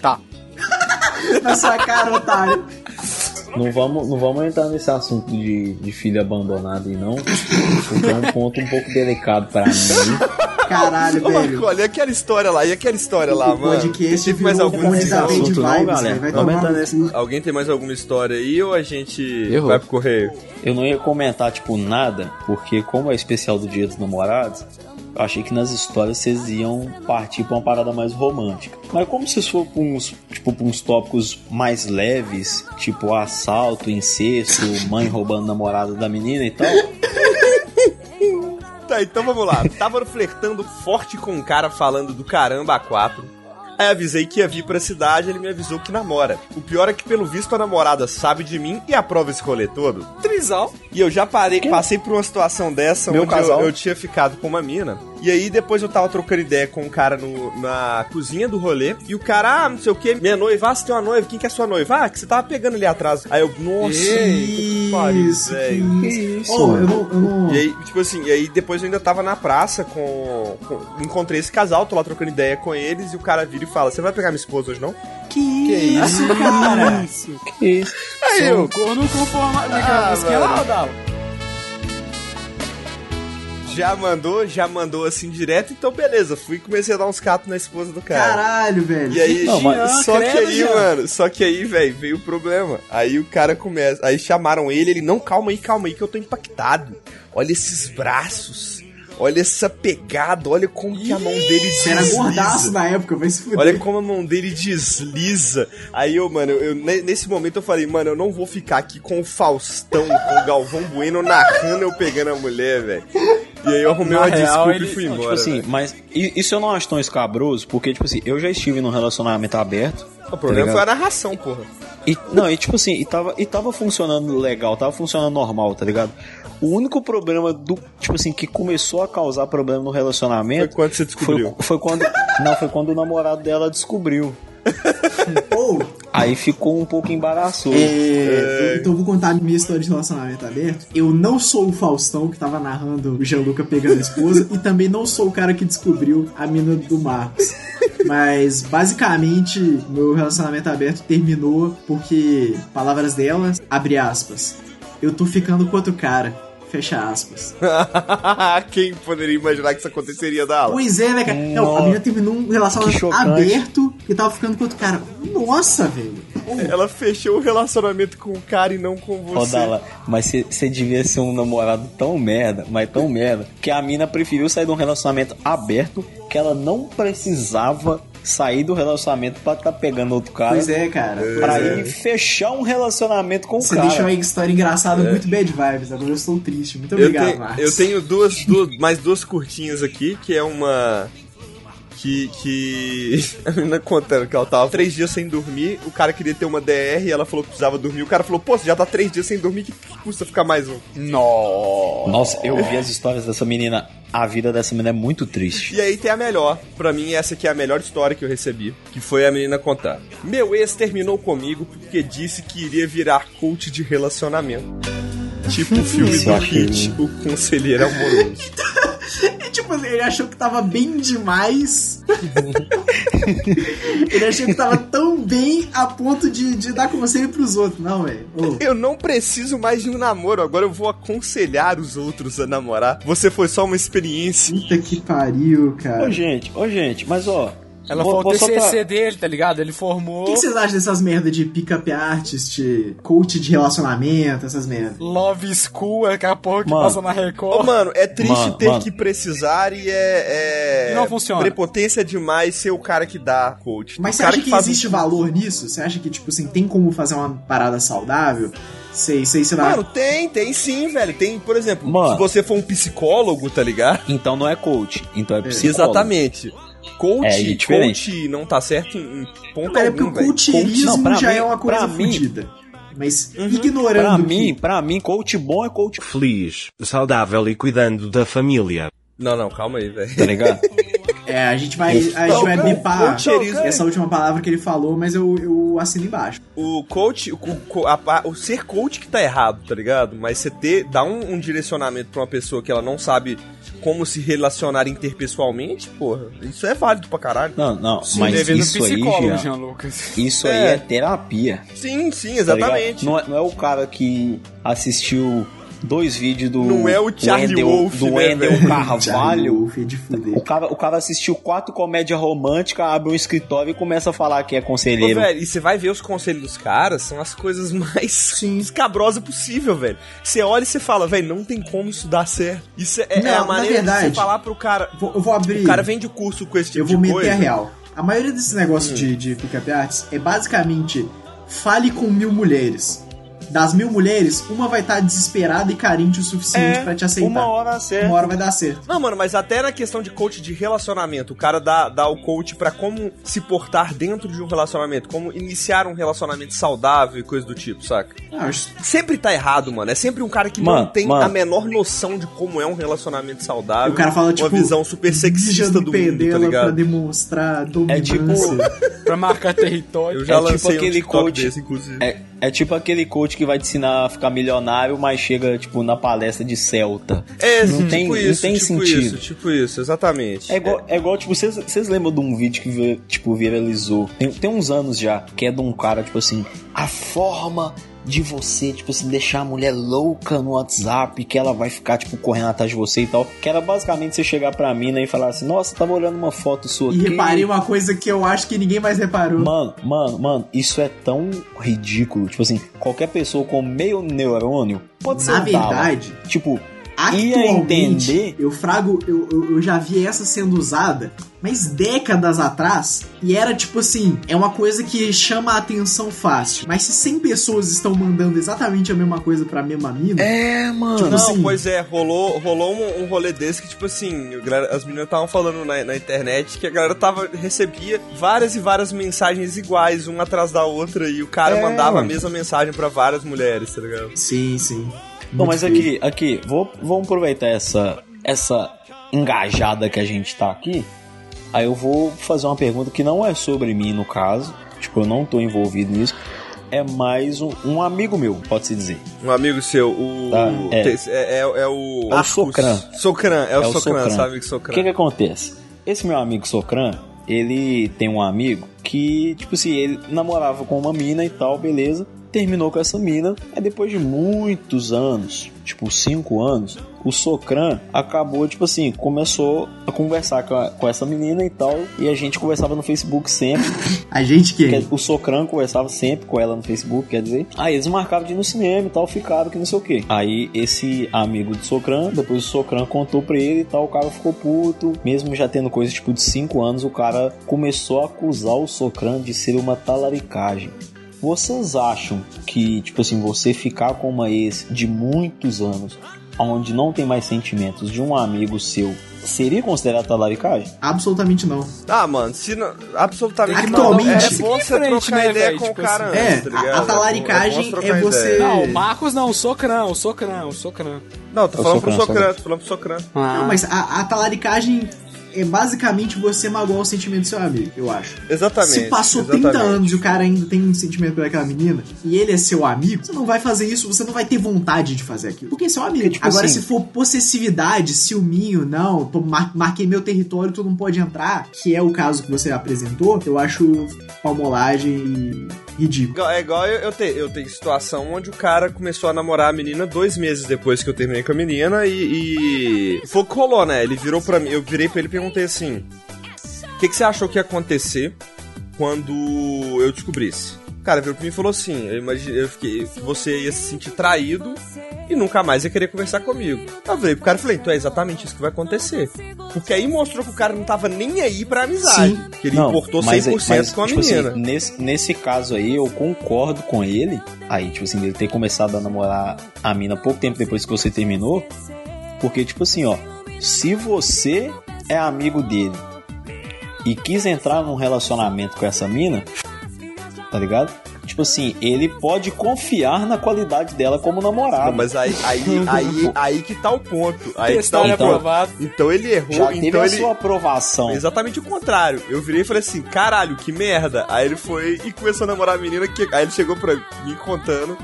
Tá. Na sua cara, otário. Não vamos, não vamos entrar nesse assunto de, de filho abandonado aí, não. Porque é um ponto um pouco delicado pra mim. Caralho, Ô, velho. Marco, olha, e aquela história lá? E aquela história lá, o mano? podcast Teve mais algum não, galera? Vai Vamos entrar nesse-. Alguém tem mais alguma história aí ou a gente Errou. vai pro correio? Eu não ia comentar, tipo, nada, porque como é especial do Dia dos Namorados, eu achei que nas histórias vocês iam partir pra uma parada mais romântica. Mas como se for pra uns, tipo, pra uns tópicos mais leves, tipo assalto, incesto, mãe roubando namorada da menina e tal, Tá, então vamos lá. Tava flertando forte com um cara falando do caramba a quatro. Aí avisei que ia vir pra cidade, ele me avisou que namora. O pior é que, pelo visto, a namorada sabe de mim e aprova esse rolê todo. Trisal. E eu já parei, passei por uma situação dessa Meu onde casal. eu, eu tinha ficado com uma mina. E aí depois eu tava trocando ideia com um cara no- na cozinha do rolê. E o cara, ah, não sei o que, minha noiva, ah, você tem uma noiva, quem que é sua noiva? Ah, que você tava pegando ali atrás. Aí eu, nossa, que pariu, Isso, velho. que isso. Oh, eu não, eu não... E aí, tipo assim, e aí depois eu ainda tava na praça com, com- Encontrei esse casal, tô lá trocando ideia com eles, e o cara vira e fala: Você vai pegar minha esposa hoje, não? Que isso, cara? Que isso? Aí Sou eu. um corno conformado Ah, mano. Dalo. Já mandou, já mandou assim direto, então beleza, fui e comecei a dar uns catos na esposa do cara. Caralho, velho. E aí, Não, mas- só que aí, Jean. mano, só que aí, velho, veio o problema. Aí o cara começa, aí chamaram ele, ele, não, calma aí, calma aí, que eu tô impactado. Olha esses braços, olha essa pegada, olha como que a mão dele Você era gordaço desliza. na época, vai se fuder. Olha como a mão dele desliza. Aí eu, mano, eu, ne- nesse momento eu falei, mano, eu não vou ficar aqui com o Faustão, com o Galvão Bueno narrando eu pegando a mulher, velho. E aí eu arrumei Na uma real, desculpa ele- e fui Não, embora. tipo assim, mas isso eu não acho tão escabroso, porque, tipo assim, eu já estive num relacionamento aberto. o problema tá foi a narração, porra. E, não, e tipo assim, e tava, e tava funcionando legal, tava funcionando normal, tá ligado? O único problema do, tipo assim, que começou a causar problema no Foi relacionamento quando você descobriu. foi, foi quando. Não, foi quando o namorado dela descobriu. Ou, Aí ficou um pouco embaraçoso. é, então eu vou contar a minha história de relacionamento aberto. Eu não sou o Faustão que tava narrando o Gianluca pegando a esposa e também não sou o cara que descobriu a mina do Marcos. Mas basicamente meu relacionamento aberto terminou porque palavras dela, abre aspas. Eu tô ficando com outro cara. Fecha aspas. Quem poderia imaginar que isso aconteceria da aula? Pois é, né, cara? Não, a Nossa. menina terminou um Que relacionamento aberto e tava ficando com outro cara. Nossa, velho. Ela fechou o relacionamento com o cara e não com Ô, você. Dala, mas você devia ser um namorado tão merda, mas tão merda, que a mina preferiu sair de um relacionamento aberto que ela não precisava sair do relacionamento pra tá pegando outro cara. Pois é, cara. Pra Pois é. ir fechar um relacionamento com o Você cara. deixou uma história engraçada, muito bad vibes. Agora eu estou triste. Muito Eu, obrigado, tenho, Marcos. eu tenho duas, duas, mais duas curtinhas aqui, que é uma. Que, que a menina contando que ela tava três dias sem dormir, o cara queria ter uma DR e ela falou que precisava dormir. O cara falou, pô, você já tá três dias sem dormir, que que custa ficar mais um? Nossa. Nossa, eu vi as histórias dessa menina. A vida dessa menina é muito triste. E aí tem a melhor, pra mim essa aqui é a melhor história que eu recebi, que foi a menina contar. Meu ex terminou comigo porque disse que iria virar coach de relacionamento. Tipo o filme do Hit, o conselheiro amoroso. E, tipo, ele achou que tava bem demais. ele achou que tava tão bem a ponto de, de dar conselho pros outros. Não, velho. Ô, Eu não preciso mais de um namoro, agora eu vou aconselhar os outros a namorar. Você foi só uma experiência. puta que pariu, cara. Ô, O gente, ô, gente, mas ó. Ela vou- foi o TCC dele, tá ligado? Ele formou que, que vocês acham dessas merda de pick-up artist, coach de relacionamento, essas merda? Love School, é aquela porra que Mano. passa na Ô, Record. mano, é triste Mano, ter mano. que precisar e é, é. Não funciona. Prepotência demais ser o cara que dá coach. Mas o você acha que, faz um- existe valor nisso? Você acha que, tipo assim, tem como fazer uma parada saudável? Sei, sei, sei lá. Mano, tem, tem sim, velho. Tem, por exemplo, Mano. se você for um psicólogo, tá ligado? Então não é coach, então é psicólogo. Exatamente. Coach, É, é diferente. coach não tá certo em, em ponto Cara, é porque algum, o coacheirismo Não, pra já mim- é uma coisa pra mim- fodida. Mas Uhum. ignorando Pra que- mim, pra mim, coach bom é coach, Feliz, saudável e cuidando da família. Não, não, calma aí, velho. tá ligado? É, a gente vai, a gente vai bipar essa última palavra que ele falou, mas eu, eu assino embaixo. O coach, o, o- a o ser coach que tá errado, tá ligado? Mas você ter, dar um, um direcionamento pra uma pessoa que ela não sabe como se relacionar interpessoalmente, porra, isso é válido pra caralho. Não, não, Sim, mas isso aí, Jean, Jean Lucas. isso aí É. é terapia. Sim, sim, tá exatamente. não, é, não é o cara que assistiu dois vídeos do Não é o Charlie Wendell, Wolf, do né, Wendell Carvalho. Wolf é de fuder. O cara, o cara assistiu quatro comédias românticas, abre um escritório e começa a falar que é Ô, conselheiro. velho, e você vai ver os conselhos dos caras, são as coisas mais escabrosas possível, velho. Você olha e você fala, velho, não tem como isso dar certo. Isso é, é Não, a na maneira de verdade- você falar pro cara. Vou- eu vou abrir. O cara vende o curso com esse tipo eu vou de meter coisa. a real. A maioria desses negócios Hum. de, de pick-up arts é basicamente fale com mil mulheres. Das mil mulheres, uma vai estar desesperada e carente o suficiente É, pra te aceitar. uma hora certo. Uma hora vai dar certo. Não, mano, mas até na questão de coach de relacionamento, o cara dá, dá o coach pra como se portar dentro de um relacionamento, como iniciar um relacionamento saudável e coisa do tipo, saca? Ah, Sempre tá errado, mano. É sempre um cara que não Mano, tem mano. a menor noção de como é um relacionamento saudável. O cara fala, tipo, Uma visão super sexista do mundo, tá dela pra ligado? demonstrar dominância. É tipo- Pra marcar território. Eu já É tipo lancei aquele um coach- desse, inclusive. É, é tipo aquele coach que vai te ensinar a ficar milionário, mas chega, tipo, na palestra de Celta. É, não tipo tem, isso, não tem tipo sentido. isso, tipo isso, exatamente. É igual, é igual tipo, vocês lembram de um vídeo que, tipo, viralizou? Tem, tem uns anos já, que é de um cara, tipo assim, a forma de você, tipo assim, deixar a mulher louca no WhatsApp, que ela vai ficar, tipo, correndo atrás de você e tal. Que era basicamente você chegar pra mina e falar assim, nossa, tava olhando uma foto sua E aqui. reparei uma coisa que eu acho que ninguém mais reparou. Mano, mano, mano, isso é tão ridículo. Tipo assim, qualquer pessoa com meio neurônio pode ser Na um verdade, Tipo, Atualmente, entender- eu frago, eu, eu, eu já vi essa sendo usada, mas décadas atrás, e era tipo assim, é uma coisa que chama a atenção fácil. Mas se 100 pessoas estão mandando exatamente a mesma coisa pra mesma mina, é, mano. Tipo Não, assim- pois é, rolou, rolou um, um rolê desse que, tipo assim, a as meninas estavam falando na, na internet que a galera tava, recebia várias e várias mensagens iguais, uma atrás da outra, e o cara É, mandava a mano. mesma mensagem pra várias mulheres, tá ligado? sim, sim. Muito mas aqui, aqui, vou, vamos aproveitar essa, essa engajada que a gente tá aqui. Aí eu vou fazer uma pergunta que não é sobre mim, no caso. Tipo, eu não tô envolvido nisso. É mais um, um amigo meu, pode-se dizer. Um amigo seu, o. Tá, é. é, é, é o. É o Socran. Socran, é, o É o Socran, Socran. sabe que O Socran. que que acontece? Esse meu amigo Socran, ele tem um amigo que, tipo assim, ele namorava com uma mina e tal, beleza. Terminou com essa mina. Aí depois de muitos anos, tipo cinco anos, o Socran acabou, tipo assim, começou a conversar com, a- com essa menina e tal. E a gente conversava no Facebook sempre. A gente que. O Socran conversava sempre com ela no Facebook, quer dizer. Aí eles marcavam de ir no cinema e tal, ficaram que não sei o que. Aí esse amigo do Socran, depois o Socran contou pra ele e tal, o cara ficou puto. Mesmo já tendo coisa tipo de 5 anos, o cara começou a acusar o Socran de ser uma talaricagem. Vocês acham que, tipo assim, você ficar com uma ex de muitos anos, onde não tem mais sentimentos de um amigo seu, seria considerado talaricagem? Absolutamente não. Ah, mano, se não, absolutamente que- não. Atualmente- É Tem bom que ir você em frente, trocar né, ideia com Tipo o cara assim, antes, é, tá a- ligado? a talaricagem É bom é você- ideia. Não, o Marcos não, o Socrão, o Socrão, o Socrão. Não, tô É falando pro Socran, Socran, Socran. tô falando pro Socran. Não, mas a, a talaricagem é basicamente você magoar o sentimento do seu amigo, eu acho. Exatamente. Se passou exatamente. 30 anos e o cara ainda tem um sentimento por aquela menina e ele é seu amigo, você não vai fazer isso, você não vai ter vontade de fazer aquilo. Porque é seu amigo. Porque, tipo Agora, assim- se for possessividade, ciúminho, não, mar- marquei meu território, tu não pode entrar, que é o caso que você apresentou, eu acho palmolagem ridículo. É igual eu, eu, eu tenho situação onde o cara começou a namorar a menina dois meses depois que eu terminei com a menina e. e rolou, né? Ele virou pra mim, eu virei pra ele e perguntei assim: O que, que você achou que ia acontecer quando eu descobrisse? O cara virou pra mim e falou assim: Eu imaginei, eu fiquei, que você ia se sentir traído e nunca mais ia querer conversar comigo. Eu virei pro cara e falei: Então é exatamente isso que vai acontecer. Porque aí mostrou que o cara não tava nem aí pra amizade. Sim. Que ele Não, importou 100% mas- mas, com a tipo menina. assim, nesse, nesse caso aí, eu concordo com ele. Aí, tipo assim, ele ter começado a namorar a mina pouco tempo depois que você terminou. Porque, tipo assim, ó, se você é amigo dele e quis entrar num relacionamento com essa mina, tá ligado? Tipo assim, ele pode confiar na qualidade dela como namorado. Não, mas aí, aí, aí, aí que tá o ponto. Aí que tá Testado o então- ponto. aprovado. Então ele errou, Já teve então a ele. sua aprovação. Exatamente o contrário. Eu virei e falei assim, caralho, que merda. Aí ele foi e começou a namorar a menina que. Aí ele chegou pra mim contando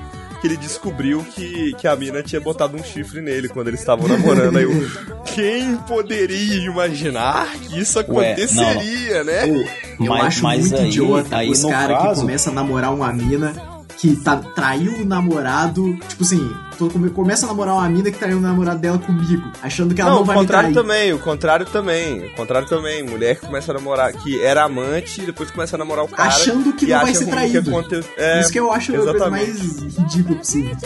que ele descobriu que, que a mina tinha botado um chifre nele quando eles estavam namorando. Aí eu. Quem poderia imaginar que isso Ué, aconteceria, né? Eu Mas- acho mas muito aí- idiota aí os caras que começam a namorar uma mina que tá, traiu o namorado. Tipo assim, começa a namorar uma mina que traiu o namorado dela comigo, achando que ela Não, não, o vai me contrário trair. também, o contrário também. O contrário também. Mulher que começa a namorar, que era amante e depois começa a namorar o cara. Achando que não vai ser traído. Que é, Isso que eu acho a coisa exatamente. mais ridícula possível.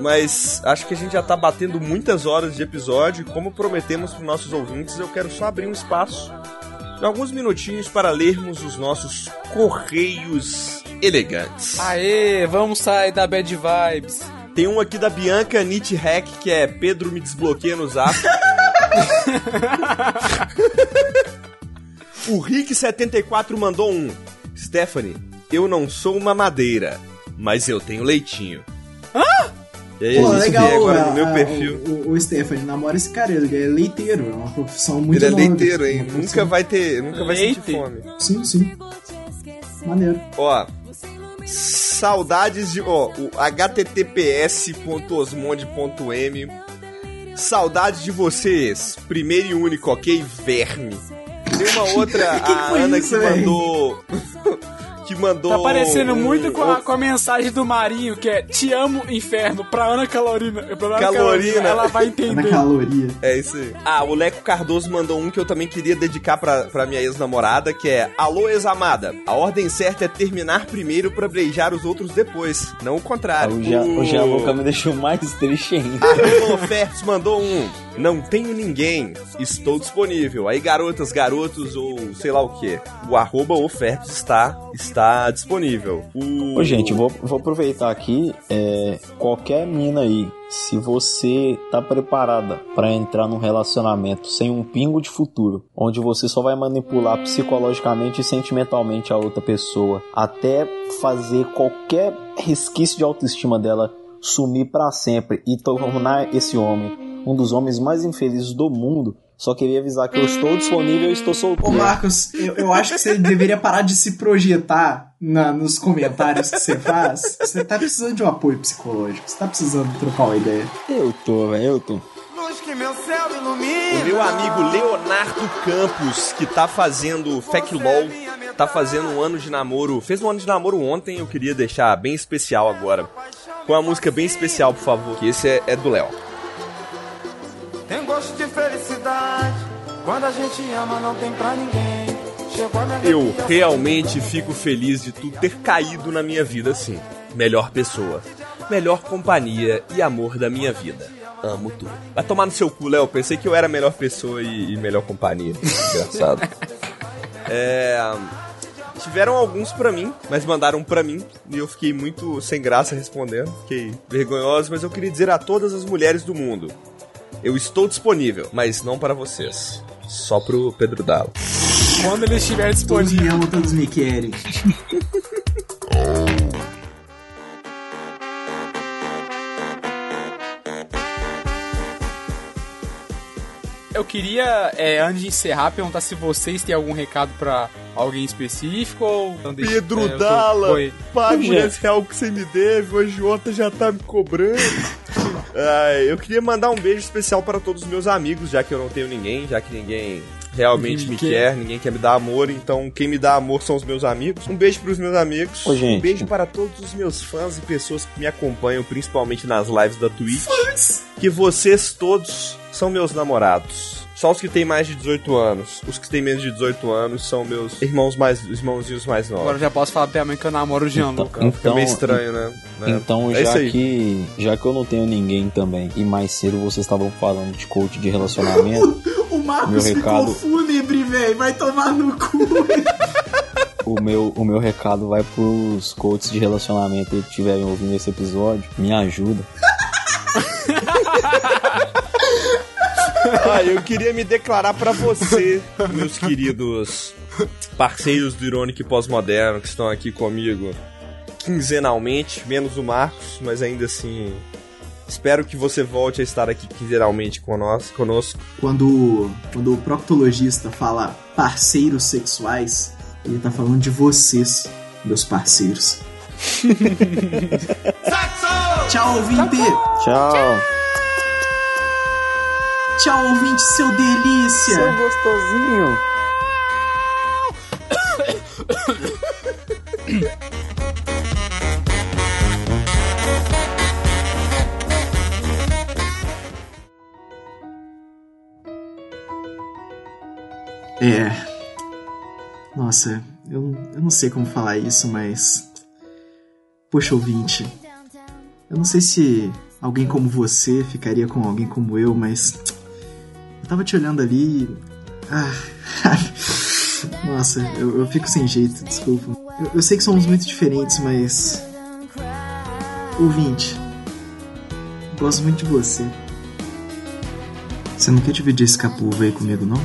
Mas acho que a gente já tá batendo muitas horas de episódio. e Como prometemos pros nossos ouvintes, eu quero só abrir um espaço alguns minutinhos para lermos os nossos correios elegantes. Aê, vamos sair da bad vibes. Tem um aqui da Bianca Nietzsche Hack, que é Pedro me desbloqueia no zap. o Rick74 mandou um. Stephanie, eu não sou uma madeira, mas eu tenho leitinho. Hã? E aí Pô, a legal, agora a- no meu a- perfil. O, o, o Stephanie namora esse cara, ele é leiteiro, é uma profissão muito Ele é leiteiro, uma hein? profissão- Nunca vai ter. Nunca vai sentir Leite? fome. Sim, sim. Maneiro. Ó. Saudades de. Ó, o https.osmonde.m. Saudades de vocês. Primeiro e único, ok? Verme. Tem uma outra, Que a foi Ana isso, que mandou. Que mandou. Tá parecendo um- muito com a, com a mensagem do Marinho, que é Te amo, inferno, pra Ana Calorina. Pra Ana Calorina. ela vai entender. caloria. É isso aí. Ah, o Leco Cardoso mandou um que eu também queria dedicar pra, pra minha ex-namorada, que é Alô, ex-amada. A ordem certa é terminar primeiro pra beijar os outros depois. Não o contrário. O, ja, o Jaluca me deixou mais triste ainda. Arroba Ofertes mandou um. Não tenho ninguém. Estou disponível. Aí, garotas, garotos ou sei lá o que. O arroba Ofertes está, está disponível. O... Ô, gente, vou, vou aproveitar aqui. É, qualquer mina aí, se você tá preparada pra entrar num relacionamento sem um pingo de futuro, onde você só vai manipular psicologicamente e sentimentalmente a outra pessoa, até fazer qualquer resquício de autoestima dela sumir pra sempre e tornar esse homem um dos homens mais infelizes do mundo, só queria avisar que eu estou disponível e estou Ô solteiro. Marcos, eu, eu acho que você deveria parar de se projetar na- nos comentários que você faz. Você tá precisando de um apoio psicológico, você tá precisando trocar uma ideia. Eu tô, velho, eu tô. Luz que meu céu ilumina. O meu amigo Leonardo Campos, que tá fazendo FacLol, tá fazendo um ano de namoro. Fez um ano de namoro ontem, eu queria deixar bem especial agora. Com uma música bem especial, por favor, que esse é, é do Léo. Tem gosto de felicidade. Quando a gente ama, não tem pra ninguém. Eu realmente fico feliz de tu ter caído na minha vida assim. Melhor pessoa, melhor companhia e amor da minha vida. Amo tu. Vai tomar no seu cu, Léo. Pensei que eu era a melhor pessoa e, e melhor companhia. Engraçado. É. Tiveram alguns pra mim, mas mandaram pra mim e eu fiquei muito sem graça respondendo. Fiquei vergonhoso, mas eu queria dizer a todas as mulheres do mundo: eu estou disponível, mas não para vocês. Só pro Pedro Dalo. Quando ele estiver Todos disponível. me amam, todos me querem. Eu queria, é, antes de encerrar, perguntar se vocês têm algum recado pra alguém específico ou. Pedro é, eu tô- pague esse real que você me deve, o agiota já tá me cobrando. Ai, eu queria mandar um beijo especial para todos os meus amigos, já que eu não tenho ninguém, já que ninguém realmente Ninguém me quer. quer, ninguém quer me dar amor, então quem me dá amor são os meus amigos. Um beijo pros meus amigos. Ô, gente. Um beijo para todos os meus fãs e pessoas que me acompanham, principalmente nas lives da Twitch. Que vocês todos são meus namorados. Só os que têm mais de 18 anos. Os que têm menos de 18 anos são meus irmãos mais irmãozinhos mais novos. Agora eu já posso falar pra minha mãe que eu namoro o Gianluca. Então- Fica meio estranho, né? É. Então, É já que já que eu não tenho ninguém também, e mais cedo vocês estavam falando de coach de relacionamento, O Marcos Meu ficou recado. fúnebre, velho. Vai tomar no cu. o meu, o meu recado vai pros coaches de relacionamento que estiverem ouvindo esse episódio. Me ajuda. Ah, eu queria me declarar pra você, meus queridos parceiros do Irônico e Pós-Moderno que estão aqui comigo quinzenalmente, menos o Marcos, mas ainda assim. Espero que você volte a estar aqui quinzenalmente conosco. conosco. Quando, quando o proctologista fala parceiros sexuais, ele tá falando de vocês, meus parceiros. Tchau, ouvinte! Tchau. Tchau, ouvinte, seu delícia! Seu gostosinho. É. Nossa, eu, eu não sei como falar isso, mas. Poxa, ouvinte. Eu não sei se alguém como você ficaria com alguém como eu, mas. Tava te olhando ali. e- Ah. Nossa, eu, eu fico sem jeito, desculpa. Eu, eu sei que somos muito diferentes, mas. Ouvinte, gosto muito de você. Você não quer dividir esse capuva aí comigo, não?